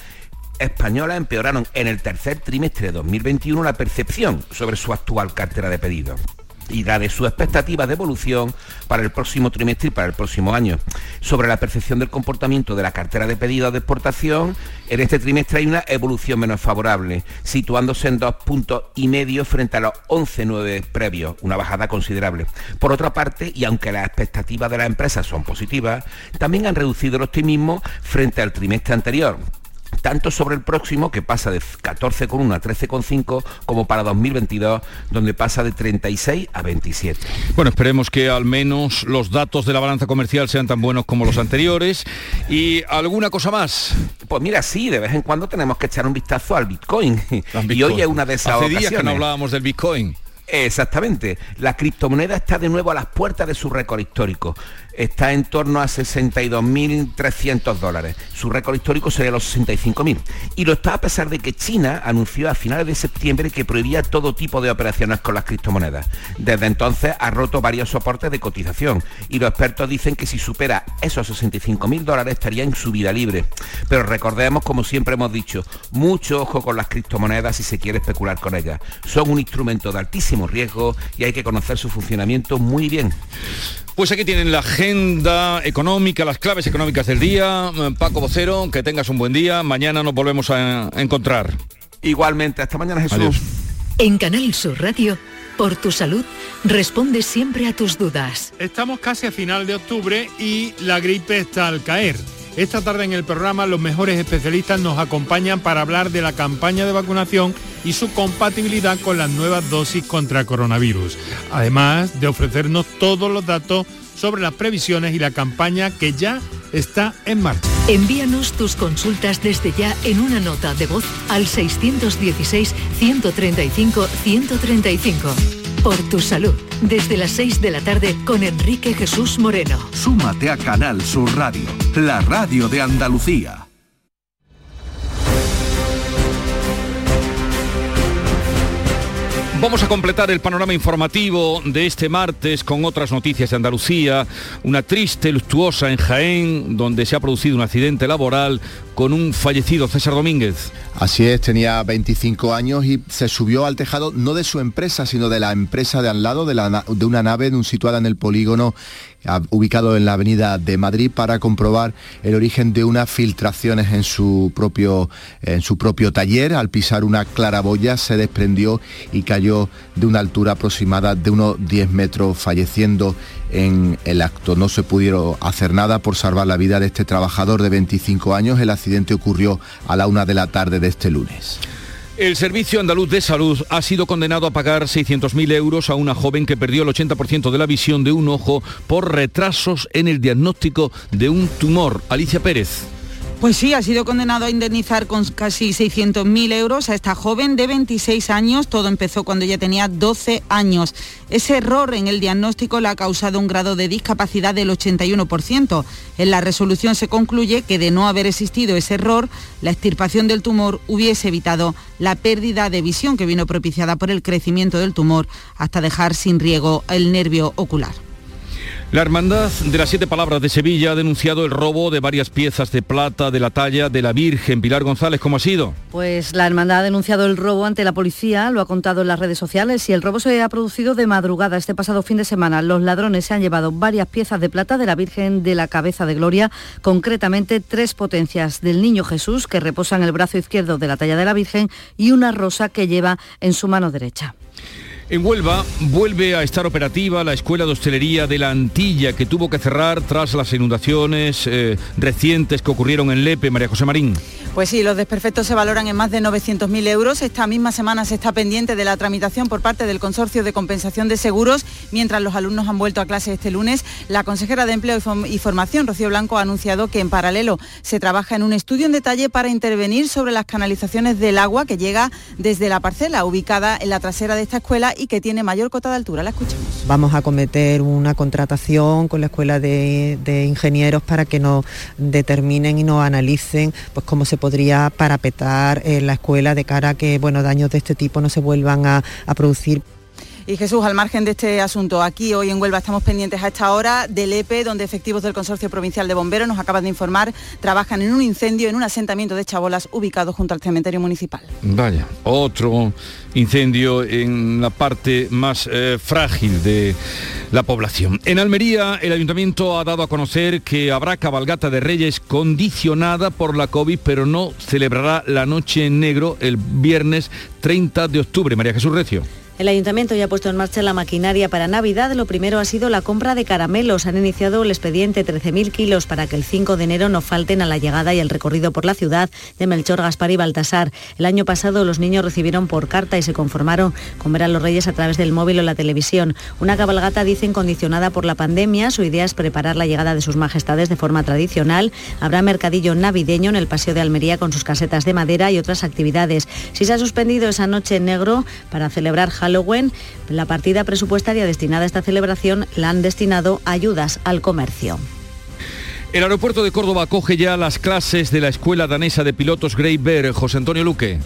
españolas empeoraron en el tercer trimestre de 2021 la percepción sobre su actual cartera de pedidos y la de sus expectativas de evolución para el próximo trimestre y para el próximo año. Sobre la percepción del comportamiento de la cartera de pedidos de exportación, en este trimestre hay una evolución menos favorable, situándose en dos puntos y medio frente a los 11,9 previos, una bajada considerable. Por otra parte, y aunque las expectativas de las empresas son positivas, también han reducido el optimismo frente al trimestre anterior tanto sobre el próximo, que pasa de 14,1 a 13,5, como para 2022, donde pasa de 36 a 27. Bueno, esperemos que al menos los datos de la balanza comercial sean tan buenos como los anteriores. ¿Y alguna cosa más? Pues mira, sí, de vez en cuando tenemos que echar un vistazo al Bitcoin. Y hoy es una de esas Hace días que no hablábamos del Bitcoin. Exactamente. La criptomoneda está de nuevo a las puertas de su récord histórico está en torno a 62.300 dólares. Su récord histórico sería los 65.000. Y lo está a pesar de que China anunció a finales de septiembre que prohibía todo tipo de operaciones con las criptomonedas. Desde entonces ha roto varios soportes de cotización y los expertos dicen que si supera esos 65.000 dólares estaría en su vida libre. Pero recordemos, como siempre hemos dicho, mucho ojo con las criptomonedas si se quiere especular con ellas. Son un instrumento de altísimo riesgo y hay que conocer su funcionamiento muy bien. Pues aquí tienen la agenda económica, las claves económicas del día. Paco Vocero, que tengas un buen día. Mañana nos volvemos a encontrar. Igualmente, hasta mañana Jesús. En Canal Sur Radio, por tu salud, responde siempre a tus dudas. Estamos casi a final de octubre y la gripe está al caer. Esta tarde en el programa los mejores especialistas nos acompañan para hablar de la campaña de vacunación y su compatibilidad con las nuevas dosis contra coronavirus, además de ofrecernos todos los datos sobre las previsiones y la campaña que ya está en marcha. Envíanos tus consultas desde ya en una nota de voz al 616 135 135 por tu salud. Desde las 6 de la tarde con Enrique Jesús Moreno. Súmate a Canal Sur Radio, la radio de Andalucía. Vamos a completar el panorama informativo de este martes con otras noticias de Andalucía. Una triste, luctuosa en Jaén, donde se ha producido un accidente laboral con un fallecido César Domínguez. Así es, tenía 25 años y se subió al tejado no de su empresa, sino de la empresa de al lado, de, una nave situada en el polígono ubicado en la avenida de Madrid para comprobar el origen de unas filtraciones en su propio, en su propio taller. Al pisar una claraboya se desprendió y cayó de una altura aproximada de unos 10 metros, falleciendo en el acto. No se pudieron hacer nada por salvar la vida de este trabajador de 25 años. El accidente ocurrió a la una de la tarde de este lunes. El Servicio Andaluz de Salud ha sido condenado a pagar 600.000 euros a una joven que perdió el 80% de la visión de un ojo por retrasos en el diagnóstico de un tumor. Alicia Pérez. Pues sí, ha sido condenado a indemnizar con casi 600.000 euros a esta joven de 26 años. Todo empezó cuando ella tenía 12 años. Ese error en el diagnóstico le ha causado un grado de discapacidad del 81%. En la resolución se concluye que de no haber existido ese error, la extirpación del tumor hubiese evitado la pérdida de visión que vino propiciada por el crecimiento del tumor hasta dejar sin riego el nervio ocular. La Hermandad de las Siete Palabras de Sevilla ha denunciado el robo de varias piezas de plata de la talla de la Virgen. Pilar González, ¿cómo ha sido? Pues la Hermandad ha denunciado el robo ante la policía, lo ha contado en las redes sociales y el robo se ha producido de madrugada este pasado fin de semana. Los ladrones se han llevado varias piezas de plata de la Virgen de la Cabeza de Gloria, concretamente tres potencias del Niño Jesús que reposa en el brazo izquierdo de la talla de la Virgen y una rosa que lleva en su mano derecha. En Huelva vuelve a estar operativa la Escuela de Hostelería de la Antilla, que tuvo que cerrar tras las inundaciones eh, recientes que ocurrieron en Lepe, María José Marín. Pues sí, los desperfectos se valoran en más de 900.000 euros. Esta misma semana se está pendiente de la tramitación por parte del Consorcio de Compensación de Seguros, mientras los alumnos han vuelto a clase este lunes. La consejera de Empleo y Formación, Rocío Blanco, ha anunciado que en paralelo se trabaja en un estudio en detalle para intervenir sobre las canalizaciones del agua que llega desde la parcela ubicada en la trasera de esta escuela que tiene mayor cota de altura. La escuchamos. Vamos a cometer una contratación con la Escuela de, de Ingenieros para que nos determinen y nos analicen pues, cómo se podría parapetar en la escuela de cara a que bueno, daños de este tipo no se vuelvan a, a producir. Y Jesús, al margen de este asunto, aquí hoy en Huelva estamos pendientes a esta hora del EPE, donde efectivos del Consorcio Provincial de Bomberos nos acaban de informar, trabajan en un incendio en un asentamiento de chabolas ubicado junto al cementerio municipal. Vaya, otro incendio en la parte más eh, frágil de la población. En Almería, el ayuntamiento ha dado a conocer que habrá cabalgata de Reyes condicionada por la COVID, pero no celebrará la noche en negro el viernes 30 de octubre. María Jesús Recio. El ayuntamiento ya ha puesto en marcha la maquinaria para Navidad. Lo primero ha sido la compra de caramelos. Han iniciado el expediente 13.000 kilos para que el 5 de enero no falten a la llegada y el recorrido por la ciudad de Melchor, Gaspar y Baltasar. El año pasado los niños recibieron por carta y se conformaron con ver a los reyes a través del móvil o la televisión. Una cabalgata, dicen, condicionada por la pandemia. Su idea es preparar la llegada de sus majestades de forma tradicional. Habrá mercadillo navideño en el Paseo de Almería con sus casetas de madera y otras actividades. Si se ha suspendido esa noche en negro para celebrar Halloween, la partida presupuestaria destinada a esta celebración la han destinado a ayudas al comercio. El aeropuerto de Córdoba acoge ya las clases de la Escuela Danesa de Pilotos Grey Bear. José Antonio Luque.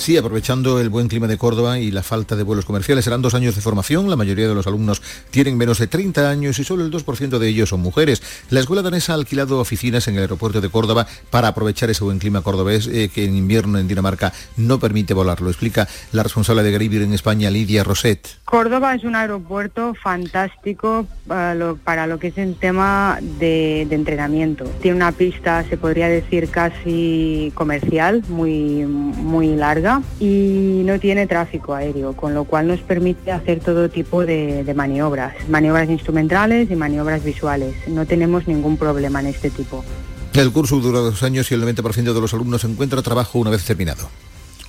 Sí, aprovechando el buen clima de Córdoba y la falta de vuelos comerciales, serán dos años de formación. La mayoría de los alumnos tienen menos de 30 años y solo el 2% de ellos son mujeres. La escuela danesa ha alquilado oficinas en el aeropuerto de Córdoba para aprovechar ese buen clima cordobés eh, que en invierno en Dinamarca no permite volar. Lo explica la responsable de Greybir en España, Lidia Roset. Córdoba es un aeropuerto fantástico para lo, para lo que es el tema de, de entrenamiento. Tiene una pista, se podría decir, casi comercial, muy, muy larga y no tiene tráfico aéreo, con lo cual nos permite hacer todo tipo de, de, maniobras, maniobras instrumentales y maniobras visuales. No tenemos ningún problema en este tipo. El curso dura dos años y el 90% de los alumnos encuentra trabajo una vez terminado.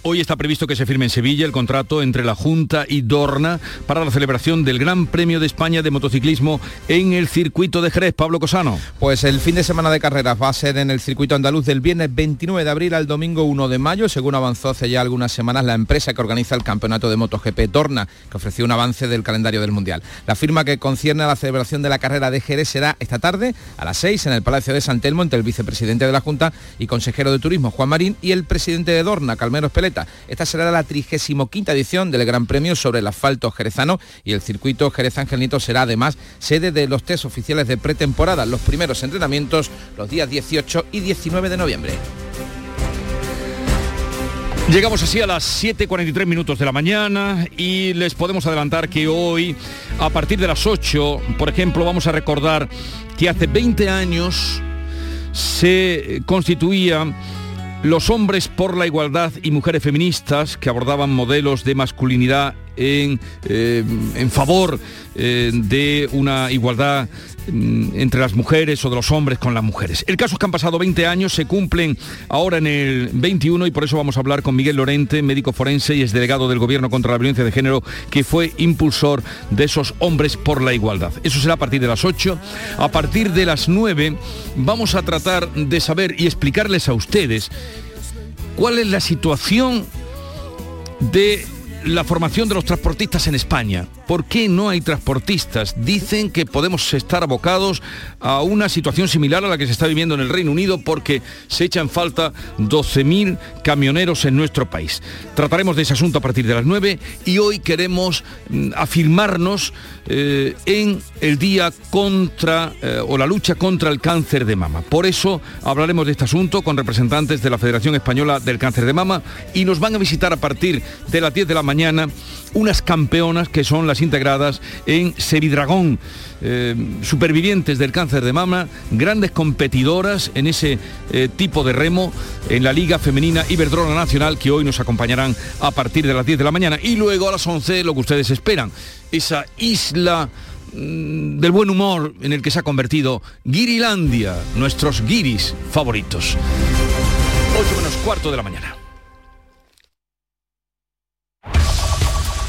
Hoy está previsto que se firme en Sevilla el contrato entre la Junta y Dorna para la celebración del Gran Premio de España de Motociclismo en el circuito de Jerez. Pablo Cosano. Pues el fin de semana de carreras va a ser en el circuito andaluz del viernes 29 de abril al domingo 1 de mayo, según avanzó hace ya algunas semanas la empresa que organiza el campeonato de MotoGP Dorna, que ofreció un avance del calendario del Mundial. La firma que concierne a la celebración de la carrera de Jerez será esta tarde a las 6 en el Palacio de San Telmo entre el vicepresidente de la Junta y consejero de Turismo Juan Marín y el presidente de Dorna, Calmero Esta será la 35 edición del Gran Premio sobre el asfalto jerezano y el circuito Jerez Angelito será además sede de los test oficiales de pretemporada, los primeros entrenamientos los días 18 y 19 de noviembre. Llegamos así a las 7.43 minutos de la mañana y les podemos adelantar que hoy, a partir de las 8, por ejemplo, vamos a recordar que hace 20 años se constituía los hombres por la igualdad y mujeres feministas que abordaban modelos de masculinidad en, eh, en favor eh, de una igualdad mm, entre las mujeres o de los hombres con las mujeres. El caso es que han pasado 20 años, se cumplen ahora en el 21 y por eso vamos a hablar con Miguel Lorente, médico forense y es delegado del Gobierno contra la Violencia de Género, que fue impulsor de esos hombres por la igualdad. Eso será a partir de las 8. A partir de las 9 vamos a tratar de saber y explicarles a ustedes cuál es la situación de la formación de los transportistas en España. ¿Por qué no hay transportistas? Dicen que podemos estar abocados a una situación similar a la que se está viviendo en el Reino Unido porque se echan falta 12.000 camioneros en nuestro país. Trataremos de ese asunto a partir de las 9 y hoy queremos mm, afirmarnos eh, en el día contra eh, o la lucha contra el cáncer de mama. Por eso hablaremos de este asunto con representantes de la Federación Española del Cáncer de Mama y nos van a visitar a partir de las 10 de la mañana unas campeonas que son las integradas en Sevidragón, eh, supervivientes del cáncer de mama, grandes competidoras en ese eh, tipo de remo en la Liga Femenina Iberdrola Nacional que hoy nos acompañarán a partir de las 10 de la mañana y luego a las 11 lo que ustedes esperan, esa isla mm, del buen humor en el que se ha convertido Girilandia, nuestros guiris favoritos. 8 menos cuarto de la mañana.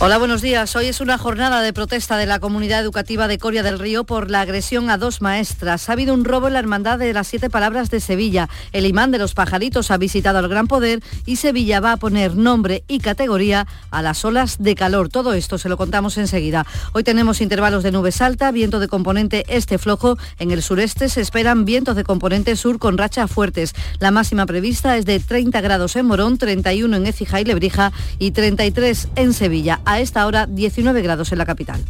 Hola, buenos días. Hoy es una jornada de protesta de la comunidad educativa de Coria del Río por la agresión a dos maestras. Ha habido un robo en la Hermandad de las Siete Palabras de Sevilla. El imán de los pajaritos ha visitado al Gran Poder y Sevilla va a poner nombre y categoría a las olas de calor. Todo esto se lo contamos enseguida. Hoy tenemos intervalos de nubes alta, viento de componente este flojo. En el sureste se esperan vientos de componente sur con rachas fuertes. La máxima prevista es de 30 grados en Morón, 31 en Écija y Lebrija y 33 en Sevilla a esta hora 19 grados en la capital.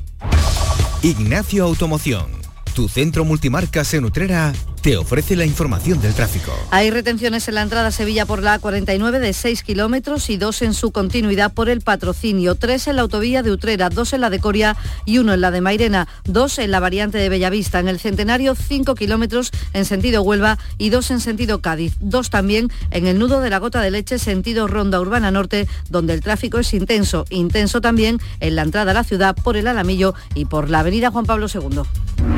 Ignacio Automoción, tu centro multimarcas en Utrera te ofrece la información del tráfico. Hay retenciones en la entrada a Sevilla por la A49 de 6 kilómetros y dos en su continuidad por el patrocinio, tres en la autovía de Utrera, dos en la de Coria y uno en la de Mairena, dos en la variante de Bellavista, en el Centenario 5 kilómetros en sentido Huelva y dos en sentido Cádiz, dos también en el nudo de la Gota de Leche sentido Ronda Urbana Norte, donde el tráfico es intenso, intenso también en la entrada a la ciudad por el Alamillo y por la avenida Juan Pablo II.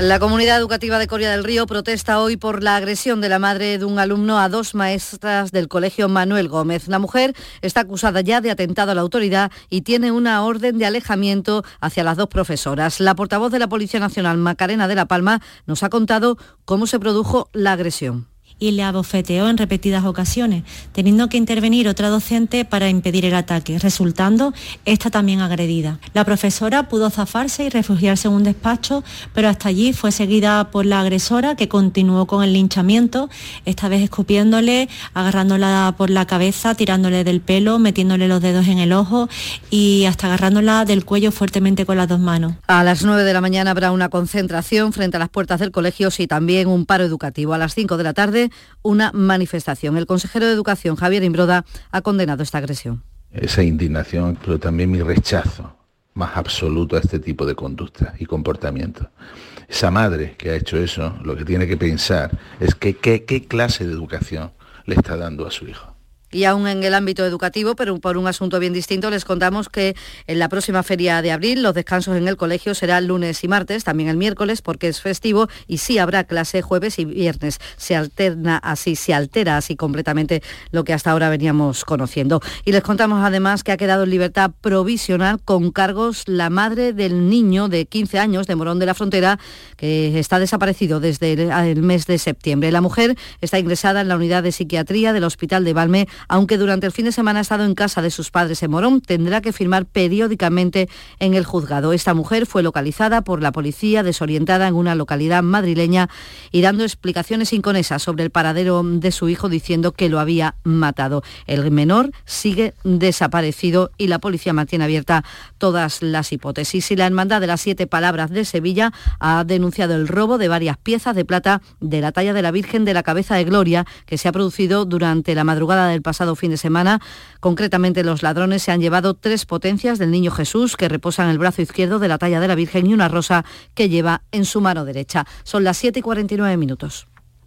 La comunidad educativa de Coria del Río protesta hoy por la agresión de la madre de un alumno a dos maestras del colegio Manuel Gómez. La mujer está acusada ya de atentado a la autoridad y tiene una orden de alejamiento hacia las dos profesoras. La portavoz de la Policía Nacional, Macarena de la Palma, nos ha contado cómo se produjo la agresión y le abofeteó en repetidas ocasiones, teniendo que intervenir otra docente para impedir el ataque, resultando esta también agredida. La profesora pudo zafarse y refugiarse en un despacho, pero hasta allí fue seguida por la agresora que continuó con el linchamiento, esta vez escupiéndole, agarrándola por la cabeza, tirándole del pelo, metiéndole los dedos en el ojo y hasta agarrándola del cuello fuertemente con las dos manos. A las 9 de la mañana habrá una concentración frente a las puertas del colegio y también un paro educativo. A las 5 de la tarde una manifestación. El consejero de Educación, Javier Imbroda, ha condenado esta agresión. Esa indignación, pero también mi rechazo más absoluto a este tipo de conducta y comportamiento. Esa madre que ha hecho eso, lo que tiene que pensar es que qué clase de educación le está dando a su hijo. Y aún en el ámbito educativo, pero por un asunto bien distinto, les contamos que en la próxima feria de abril los descansos en el colegio serán lunes y martes, también el miércoles porque es festivo y sí habrá clase jueves y viernes. Se alterna así, se altera así completamente lo que hasta ahora veníamos conociendo. Y les contamos además que ha quedado en libertad provisional con cargos la madre del niño de 15 años de Morón de la Frontera que está desaparecido desde el mes de septiembre. La mujer está ingresada en la unidad de psiquiatría del Hospital de Valme Aunque durante el fin de semana ha estado en casa de sus padres en Morón, tendrá que firmar periódicamente en el juzgado. Esta mujer fue localizada por la policía desorientada en una localidad madrileña y dando explicaciones inconesas sobre el paradero de su hijo diciendo que lo había matado. El menor sigue desaparecido y la policía mantiene abierta todas las hipótesis. Y la Hermandad de las Siete Palabras de Sevilla ha denunciado el robo de varias piezas de plata de la talla de la Virgen de la Cabeza de Gloria que se ha producido durante la madrugada del pasado fin de semana. Concretamente, los ladrones se han llevado tres potencias del Niño Jesús que reposa en el brazo izquierdo de la talla de la Virgen y una rosa que lleva en su mano derecha. Son las 7 y 49 minutos.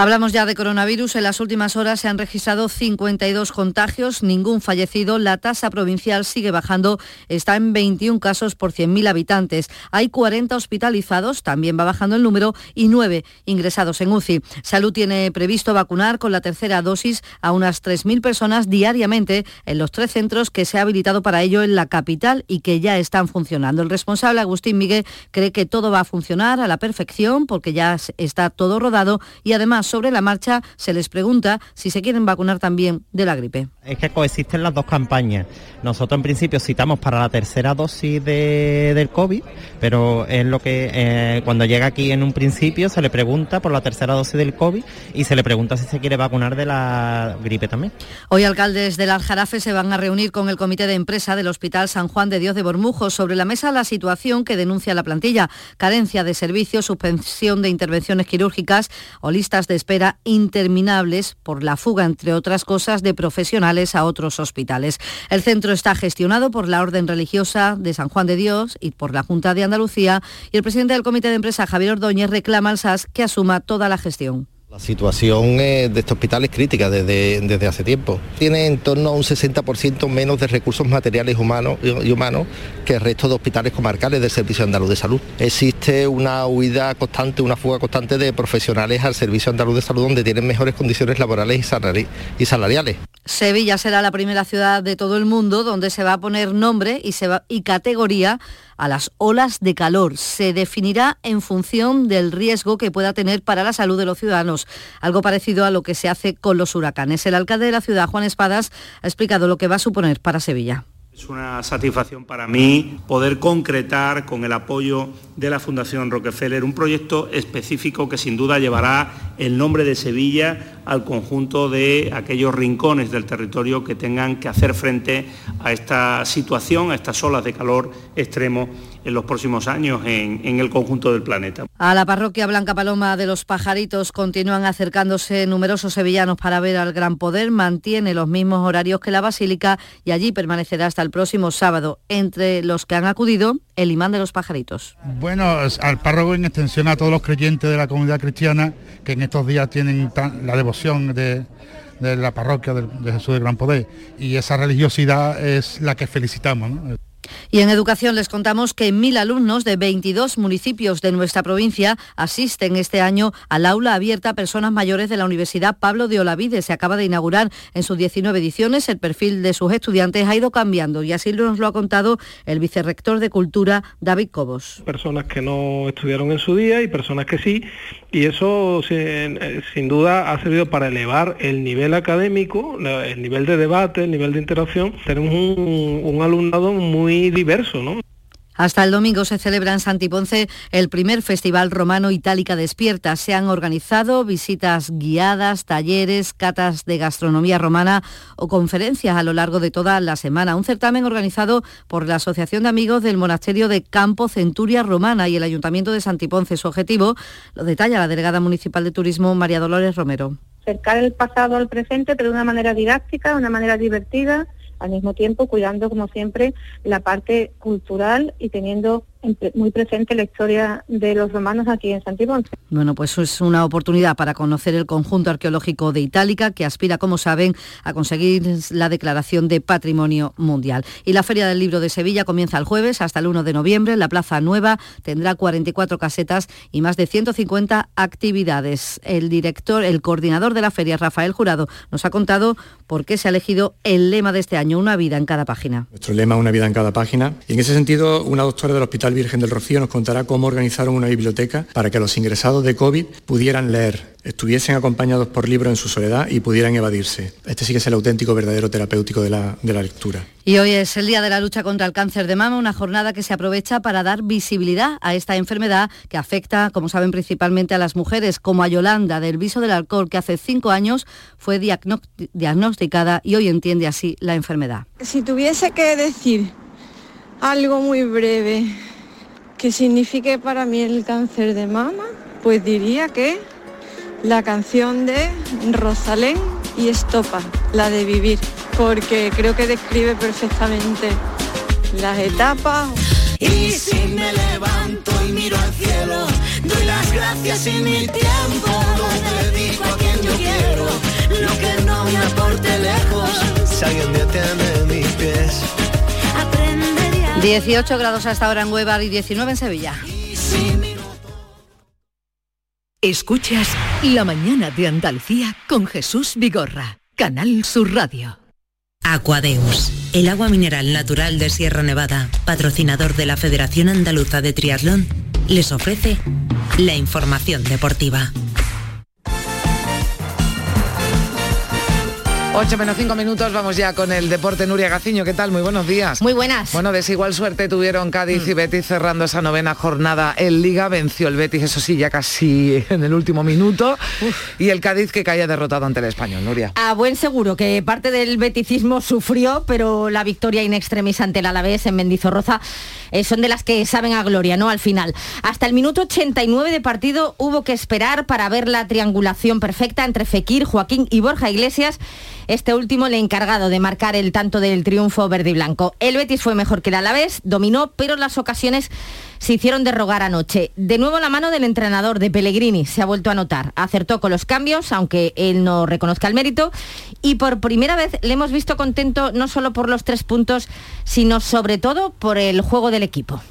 Hablamos ya de coronavirus. En las últimas horas se han registrado 52 contagios, ningún fallecido. La tasa provincial sigue bajando, está en 21 casos por 100.000 habitantes. Hay 40 hospitalizados, también va bajando el número, y 9 ingresados en UCI. Salud tiene previsto vacunar con la tercera dosis a unas 3.000 personas diariamente en los tres centros que se ha habilitado para ello en la capital y que ya están funcionando. El responsable Agustín Miguel cree que todo va a funcionar a la perfección porque ya está todo rodado y además sobre la marcha se les pregunta si se quieren vacunar también de la gripe. Es que coexisten las dos campañas. Nosotros en principio citamos para la tercera dosis de, del COVID, pero es lo que eh, cuando llega aquí en un principio se le pregunta por la tercera dosis del COVID y se le pregunta si se quiere vacunar de la gripe también. Hoy alcaldes del Aljarafe se van a reunir con el comité de empresa del Hospital San Juan de Dios de Bormujos sobre la mesa la situación que denuncia la plantilla, carencia de servicios, suspensión de intervenciones quirúrgicas o listas de espera interminables por la fuga, entre otras cosas, de profesionales a otros hospitales. El centro está gestionado por la Orden Religiosa de San Juan de Dios y por la Junta de Andalucía y el presidente del Comité de Empresa, Javier Ordóñez, reclama al SAS que asuma toda la gestión. La situación de este hospital es crítica desde, desde hace tiempo. Tiene en torno a un 60% menos de recursos materiales humanos y humanos que el resto de hospitales comarcales del Servicio Andaluz de Salud. Existe una huida constante, una fuga constante de profesionales al Servicio Andaluz de Salud donde tienen mejores condiciones laborales y salariales. Sevilla será la primera ciudad de todo el mundo donde se va a poner nombre y, y categoría a las olas de calor. Se definirá en función del riesgo que pueda tener para la salud de los ciudadanos, algo parecido a lo que se hace con los huracanes. El alcalde de la ciudad, Juan Espadas, ha explicado lo que va a suponer para Sevilla. Es una satisfacción para mí poder concretar con el apoyo de la Fundación Rockefeller un proyecto específico que sin duda llevará el nombre de Sevilla al conjunto de aquellos rincones del territorio que tengan que hacer frente a esta situación, a estas olas de calor extremo en los próximos años en, el conjunto del planeta. A la parroquia Blanca Paloma de los Pajaritos continúan acercándose numerosos sevillanos para ver al Gran Poder. Mantiene los mismos horarios que la Basílica y allí permanecerá hasta el próximo sábado. Entre los que han acudido, el imán de los Pajaritos. Bueno, al párroco en extensión a todos los creyentes de la comunidad cristiana que en estos días tienen la devoción de, la parroquia de, de, Jesús del Gran Poder. Y esa religiosidad es la que felicitamos. Y en educación les contamos que mil alumnos de 22 municipios de nuestra provincia asisten este año al aula abierta a personas mayores de la Universidad Pablo de Olavide. Se acaba de inaugurar en sus 19 ediciones. El perfil de sus estudiantes ha ido cambiando y así nos lo ha contado el vicerrector de Cultura, David Cobos. Personas que no estudiaron en su día y personas que sí. Y eso sin, duda ha servido para elevar el nivel académico, el nivel de debate, el nivel de interacción. Tenemos un alumnado muy diverso, ¿no? Hasta el domingo se celebra en Santiponce el primer Festival Romano Itálica Despierta. Se han organizado visitas guiadas, talleres, catas de gastronomía romana o conferencias a lo largo de toda la semana. Un certamen organizado por la Asociación de Amigos del Monasterio de Campo Centuria Romana y el Ayuntamiento de Santiponce. Su objetivo lo detalla la delegada municipal de Turismo María Dolores Romero. Acercar el pasado al presente, pero de una manera didáctica, de una manera divertida al mismo tiempo cuidando, como siempre, la parte cultural y teniendo muy presente la historia de los romanos aquí en Santiponce. Bueno, pues es una oportunidad para conocer el conjunto arqueológico de Itálica, que aspira, como saben, a conseguir la declaración de Patrimonio Mundial. Y la Feria del Libro de Sevilla comienza el jueves hasta el 1 de noviembre. La Plaza Nueva tendrá 44 casetas y más de 150 actividades. El director, el coordinador de la feria, Rafael Jurado, nos ha contado por qué se ha elegido el lema de este año, una vida en cada página. Nuestro lema, una vida en cada página. Y en ese sentido, una doctora del Hospital Virgen del Rocío nos contará cómo organizaron una biblioteca para que los ingresados de COVID pudieran leer, estuviesen acompañados por libros en su soledad y pudieran evadirse. Este sí que es el auténtico verdadero terapéutico de la, de la lectura. Y hoy es el Día de la Lucha contra el Cáncer de Mama, una jornada que se aprovecha para dar visibilidad a esta enfermedad que afecta, como saben, principalmente a las mujeres, como a Yolanda del Viso del Alcohol, que hace cinco años fue diagnosticada y hoy entiende así la enfermedad. Si tuviese que decir algo muy breve que signifique para mí el cáncer de mama, pues diría que la canción de Rosalén y Estopa, la de vivir, porque creo que describe perfectamente las etapas. Y si me levanto y miro al cielo, doy las gracias y mi tiempo lo dedico a quien yo quiero, lo que no me aporte lejos. Si alguien detiene mis pies 18 grados hasta ahora en Huevar y 19 en Sevilla. Escuchas La mañana de Andalucía con Jesús Vigorra, Canal Sur Radio. Aquadeus, el agua mineral natural de Sierra Nevada, patrocinador de la Federación Andaluza de Triatlón, les ofrece la información deportiva. 8 menos 5 minutos, vamos ya con el deporte. Nuria Gaciño, ¿qué tal? Muy buenos días. Muy buenas. Bueno, desigual suerte tuvieron Cádiz y Betis cerrando esa novena jornada en Liga. Venció el Betis, eso sí, ya casi en el último minuto. Y el Cádiz que caía derrotado ante el Español, Nuria. A buen seguro que parte del beticismo sufrió, pero la victoria in extremis ante el Alavés en Mendizorroza eh, son de las que saben a gloria, ¿no? Al final. Hasta el minuto 89 de partido hubo que esperar para ver la triangulación perfecta entre Fekir, Joaquín y Borja Iglesias este último el encargado de marcar el tanto del triunfo verde y blanco. El Betis fue mejor que el Alavés, dominó, pero las ocasiones se hicieron de rogar anoche. De nuevo la mano del entrenador de Pellegrini se ha vuelto a notar. Acertó con los cambios, aunque él no reconozca el mérito, y por primera vez le hemos visto contento no solo por los tres puntos, sino sobre todo por el juego del equipo.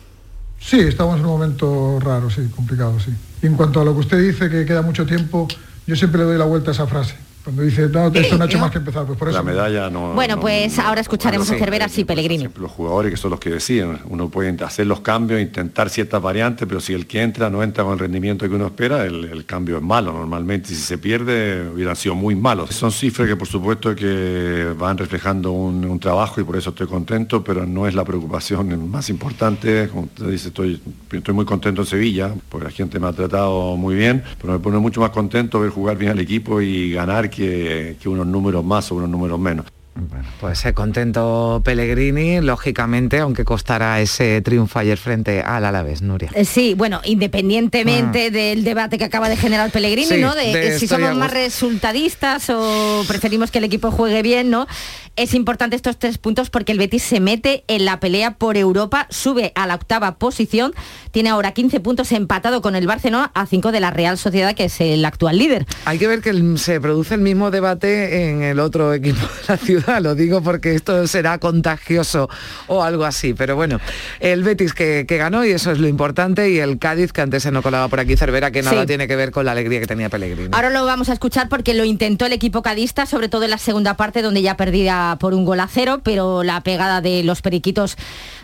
Sí, estamos en un momento raro, sí, complicado, sí. en cuanto a lo que usted dice, que queda mucho tiempo, yo siempre le doy la vuelta a esa frase cuando dice, no, esto no ha hecho más que empezar, pues por eso. La medalla no... Bueno, pues ahora escucharemos a Cervera y Pellegrini. Los jugadores que son los que deciden, uno puede hacer los cambios, intentar ciertas variantes, pero si el que entra no entra con el rendimiento que uno espera, el, cambio es malo normalmente. Si se pierde, hubieran sido muy malos. Son cifras que por supuesto que van reflejando un, trabajo y por eso estoy contento, pero no es la preocupación más importante. Como usted dice, estoy, estoy muy contento en Sevilla, porque la gente me ha tratado muy bien, pero me pone mucho más contento ver jugar bien al equipo y ganar que, unos números más o unos números menos. Bueno, pues se contento Pellegrini, lógicamente, aunque costará ese triunfo ayer frente al Alavés, Nuria. Eh, sí, bueno, independientemente ah. del debate que acaba de generar Pellegrini, ¿no? De, si somos más resultadistas o preferimos que el equipo juegue bien, ¿no? Es importante estos tres puntos porque el Betis se mete en la pelea por Europa, sube a la octava posición, tiene ahora 15 puntos empatado con el Barcelona a 5 de la Real Sociedad, que es el actual líder. Hay que ver que se produce el mismo debate en el otro equipo de la ciudad, lo digo porque esto será contagioso o algo así, pero bueno, el Betis que, ganó y eso es lo importante y el Cádiz que antes se no colaba por aquí Cervera que nada tiene que ver con la alegría que tenía Pellegrini. Ahora lo vamos a escuchar porque lo intentó el equipo cadista, sobre todo en la segunda parte donde ya ganaba por un gol a cero, pero la pegada de los periquitos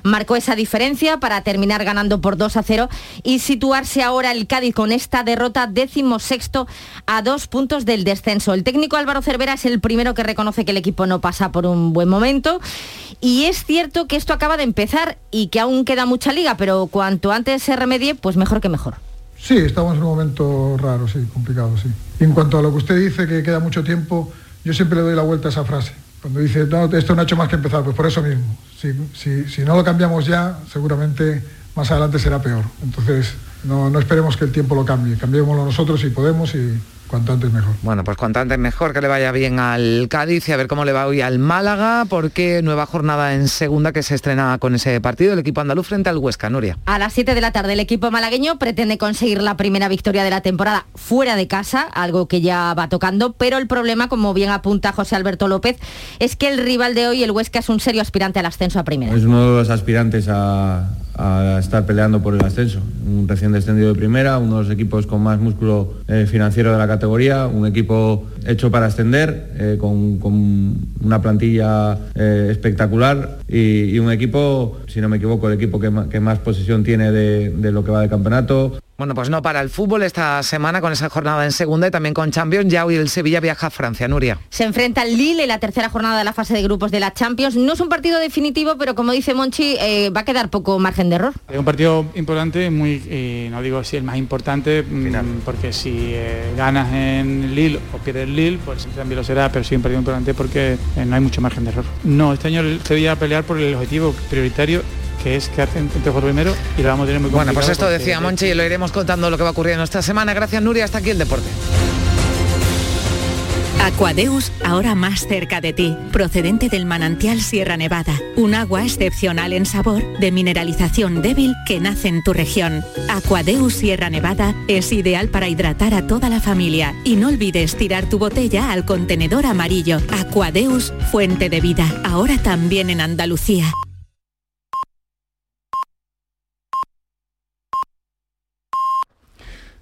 marcó esa diferencia para terminar ganando por 2 a 0 y situarse ahora el Cádiz con esta derrota décimo sexto a dos puntos del descenso. El técnico Álvaro Cervera es el primero que reconoce que el equipo no pasa por un buen momento y es cierto que esto acaba de empezar y que aún queda mucha liga, pero cuanto antes se remedie, pues mejor que mejor. Sí, estamos en un momento raro, sí, complicado, sí. Y en cuanto a lo que usted dice, que queda mucho tiempo, yo siempre le doy la vuelta a esa frase. Cuando dice, no, esto no ha hecho más que empezar, pues por eso mismo. Si, si, si no lo cambiamos ya, seguramente más adelante será peor. Entonces, no, no esperemos que el tiempo lo cambie, cambiémoslo nosotros si podemos y, Cuanto antes mejor. Bueno, pues cuanto antes mejor, que le vaya bien al Cádiz y a ver cómo le va hoy al Málaga, porque nueva jornada en segunda que se estrena con ese partido, el equipo andaluz frente al Huesca, Nuria. A las 7 de la tarde el equipo malagueño pretende conseguir la primera victoria de la temporada fuera de casa, algo que ya va tocando, pero el problema, como bien apunta José Alberto López, es que el rival de hoy, el Huesca, es un serio aspirante al ascenso a primera. Es uno de los aspirantes a, a estar peleando por el ascenso. Un recién descendido de primera, uno de los equipos con más músculo eh, financiero de la categoría, un equipo hecho para ascender, eh, con, una plantilla eh, espectacular y, un equipo, si no me equivoco, el equipo que, que más posesión tiene de, de lo que va de campeonato. Bueno, pues no para el fútbol esta semana con esa jornada en segunda y también con Champions. Ya hoy el Sevilla viaja a Francia, Nuria. Se enfrenta al Lille en la tercera jornada de la fase de grupos de la Champions. No es un partido definitivo, pero como dice Monchi, eh, va a quedar poco margen de error. Es un partido importante, muy, eh, no digo si el más importante, mmm, porque si eh, ganas en Lille o pierdes Lille, pues también lo será, pero sí un partido importante porque eh, no hay mucho margen de error. No, este año el Sevilla va a pelear por el objetivo prioritario que es quedarse entre por primero y lo vamos a tener muy Bueno, pues esto decía Monchi y lo iremos contando lo que va ocurriendo esta semana. Gracias Nuria, hasta aquí el deporte. Aquadeus, ahora más cerca de ti, procedente del manantial Sierra Nevada, un agua excepcional en sabor, de mineralización débil que nace en tu región. Aquadeus Sierra Nevada es ideal para hidratar a toda la familia y no olvides tirar tu botella al contenedor amarillo. Aquadeus, fuente de vida, ahora también en Andalucía.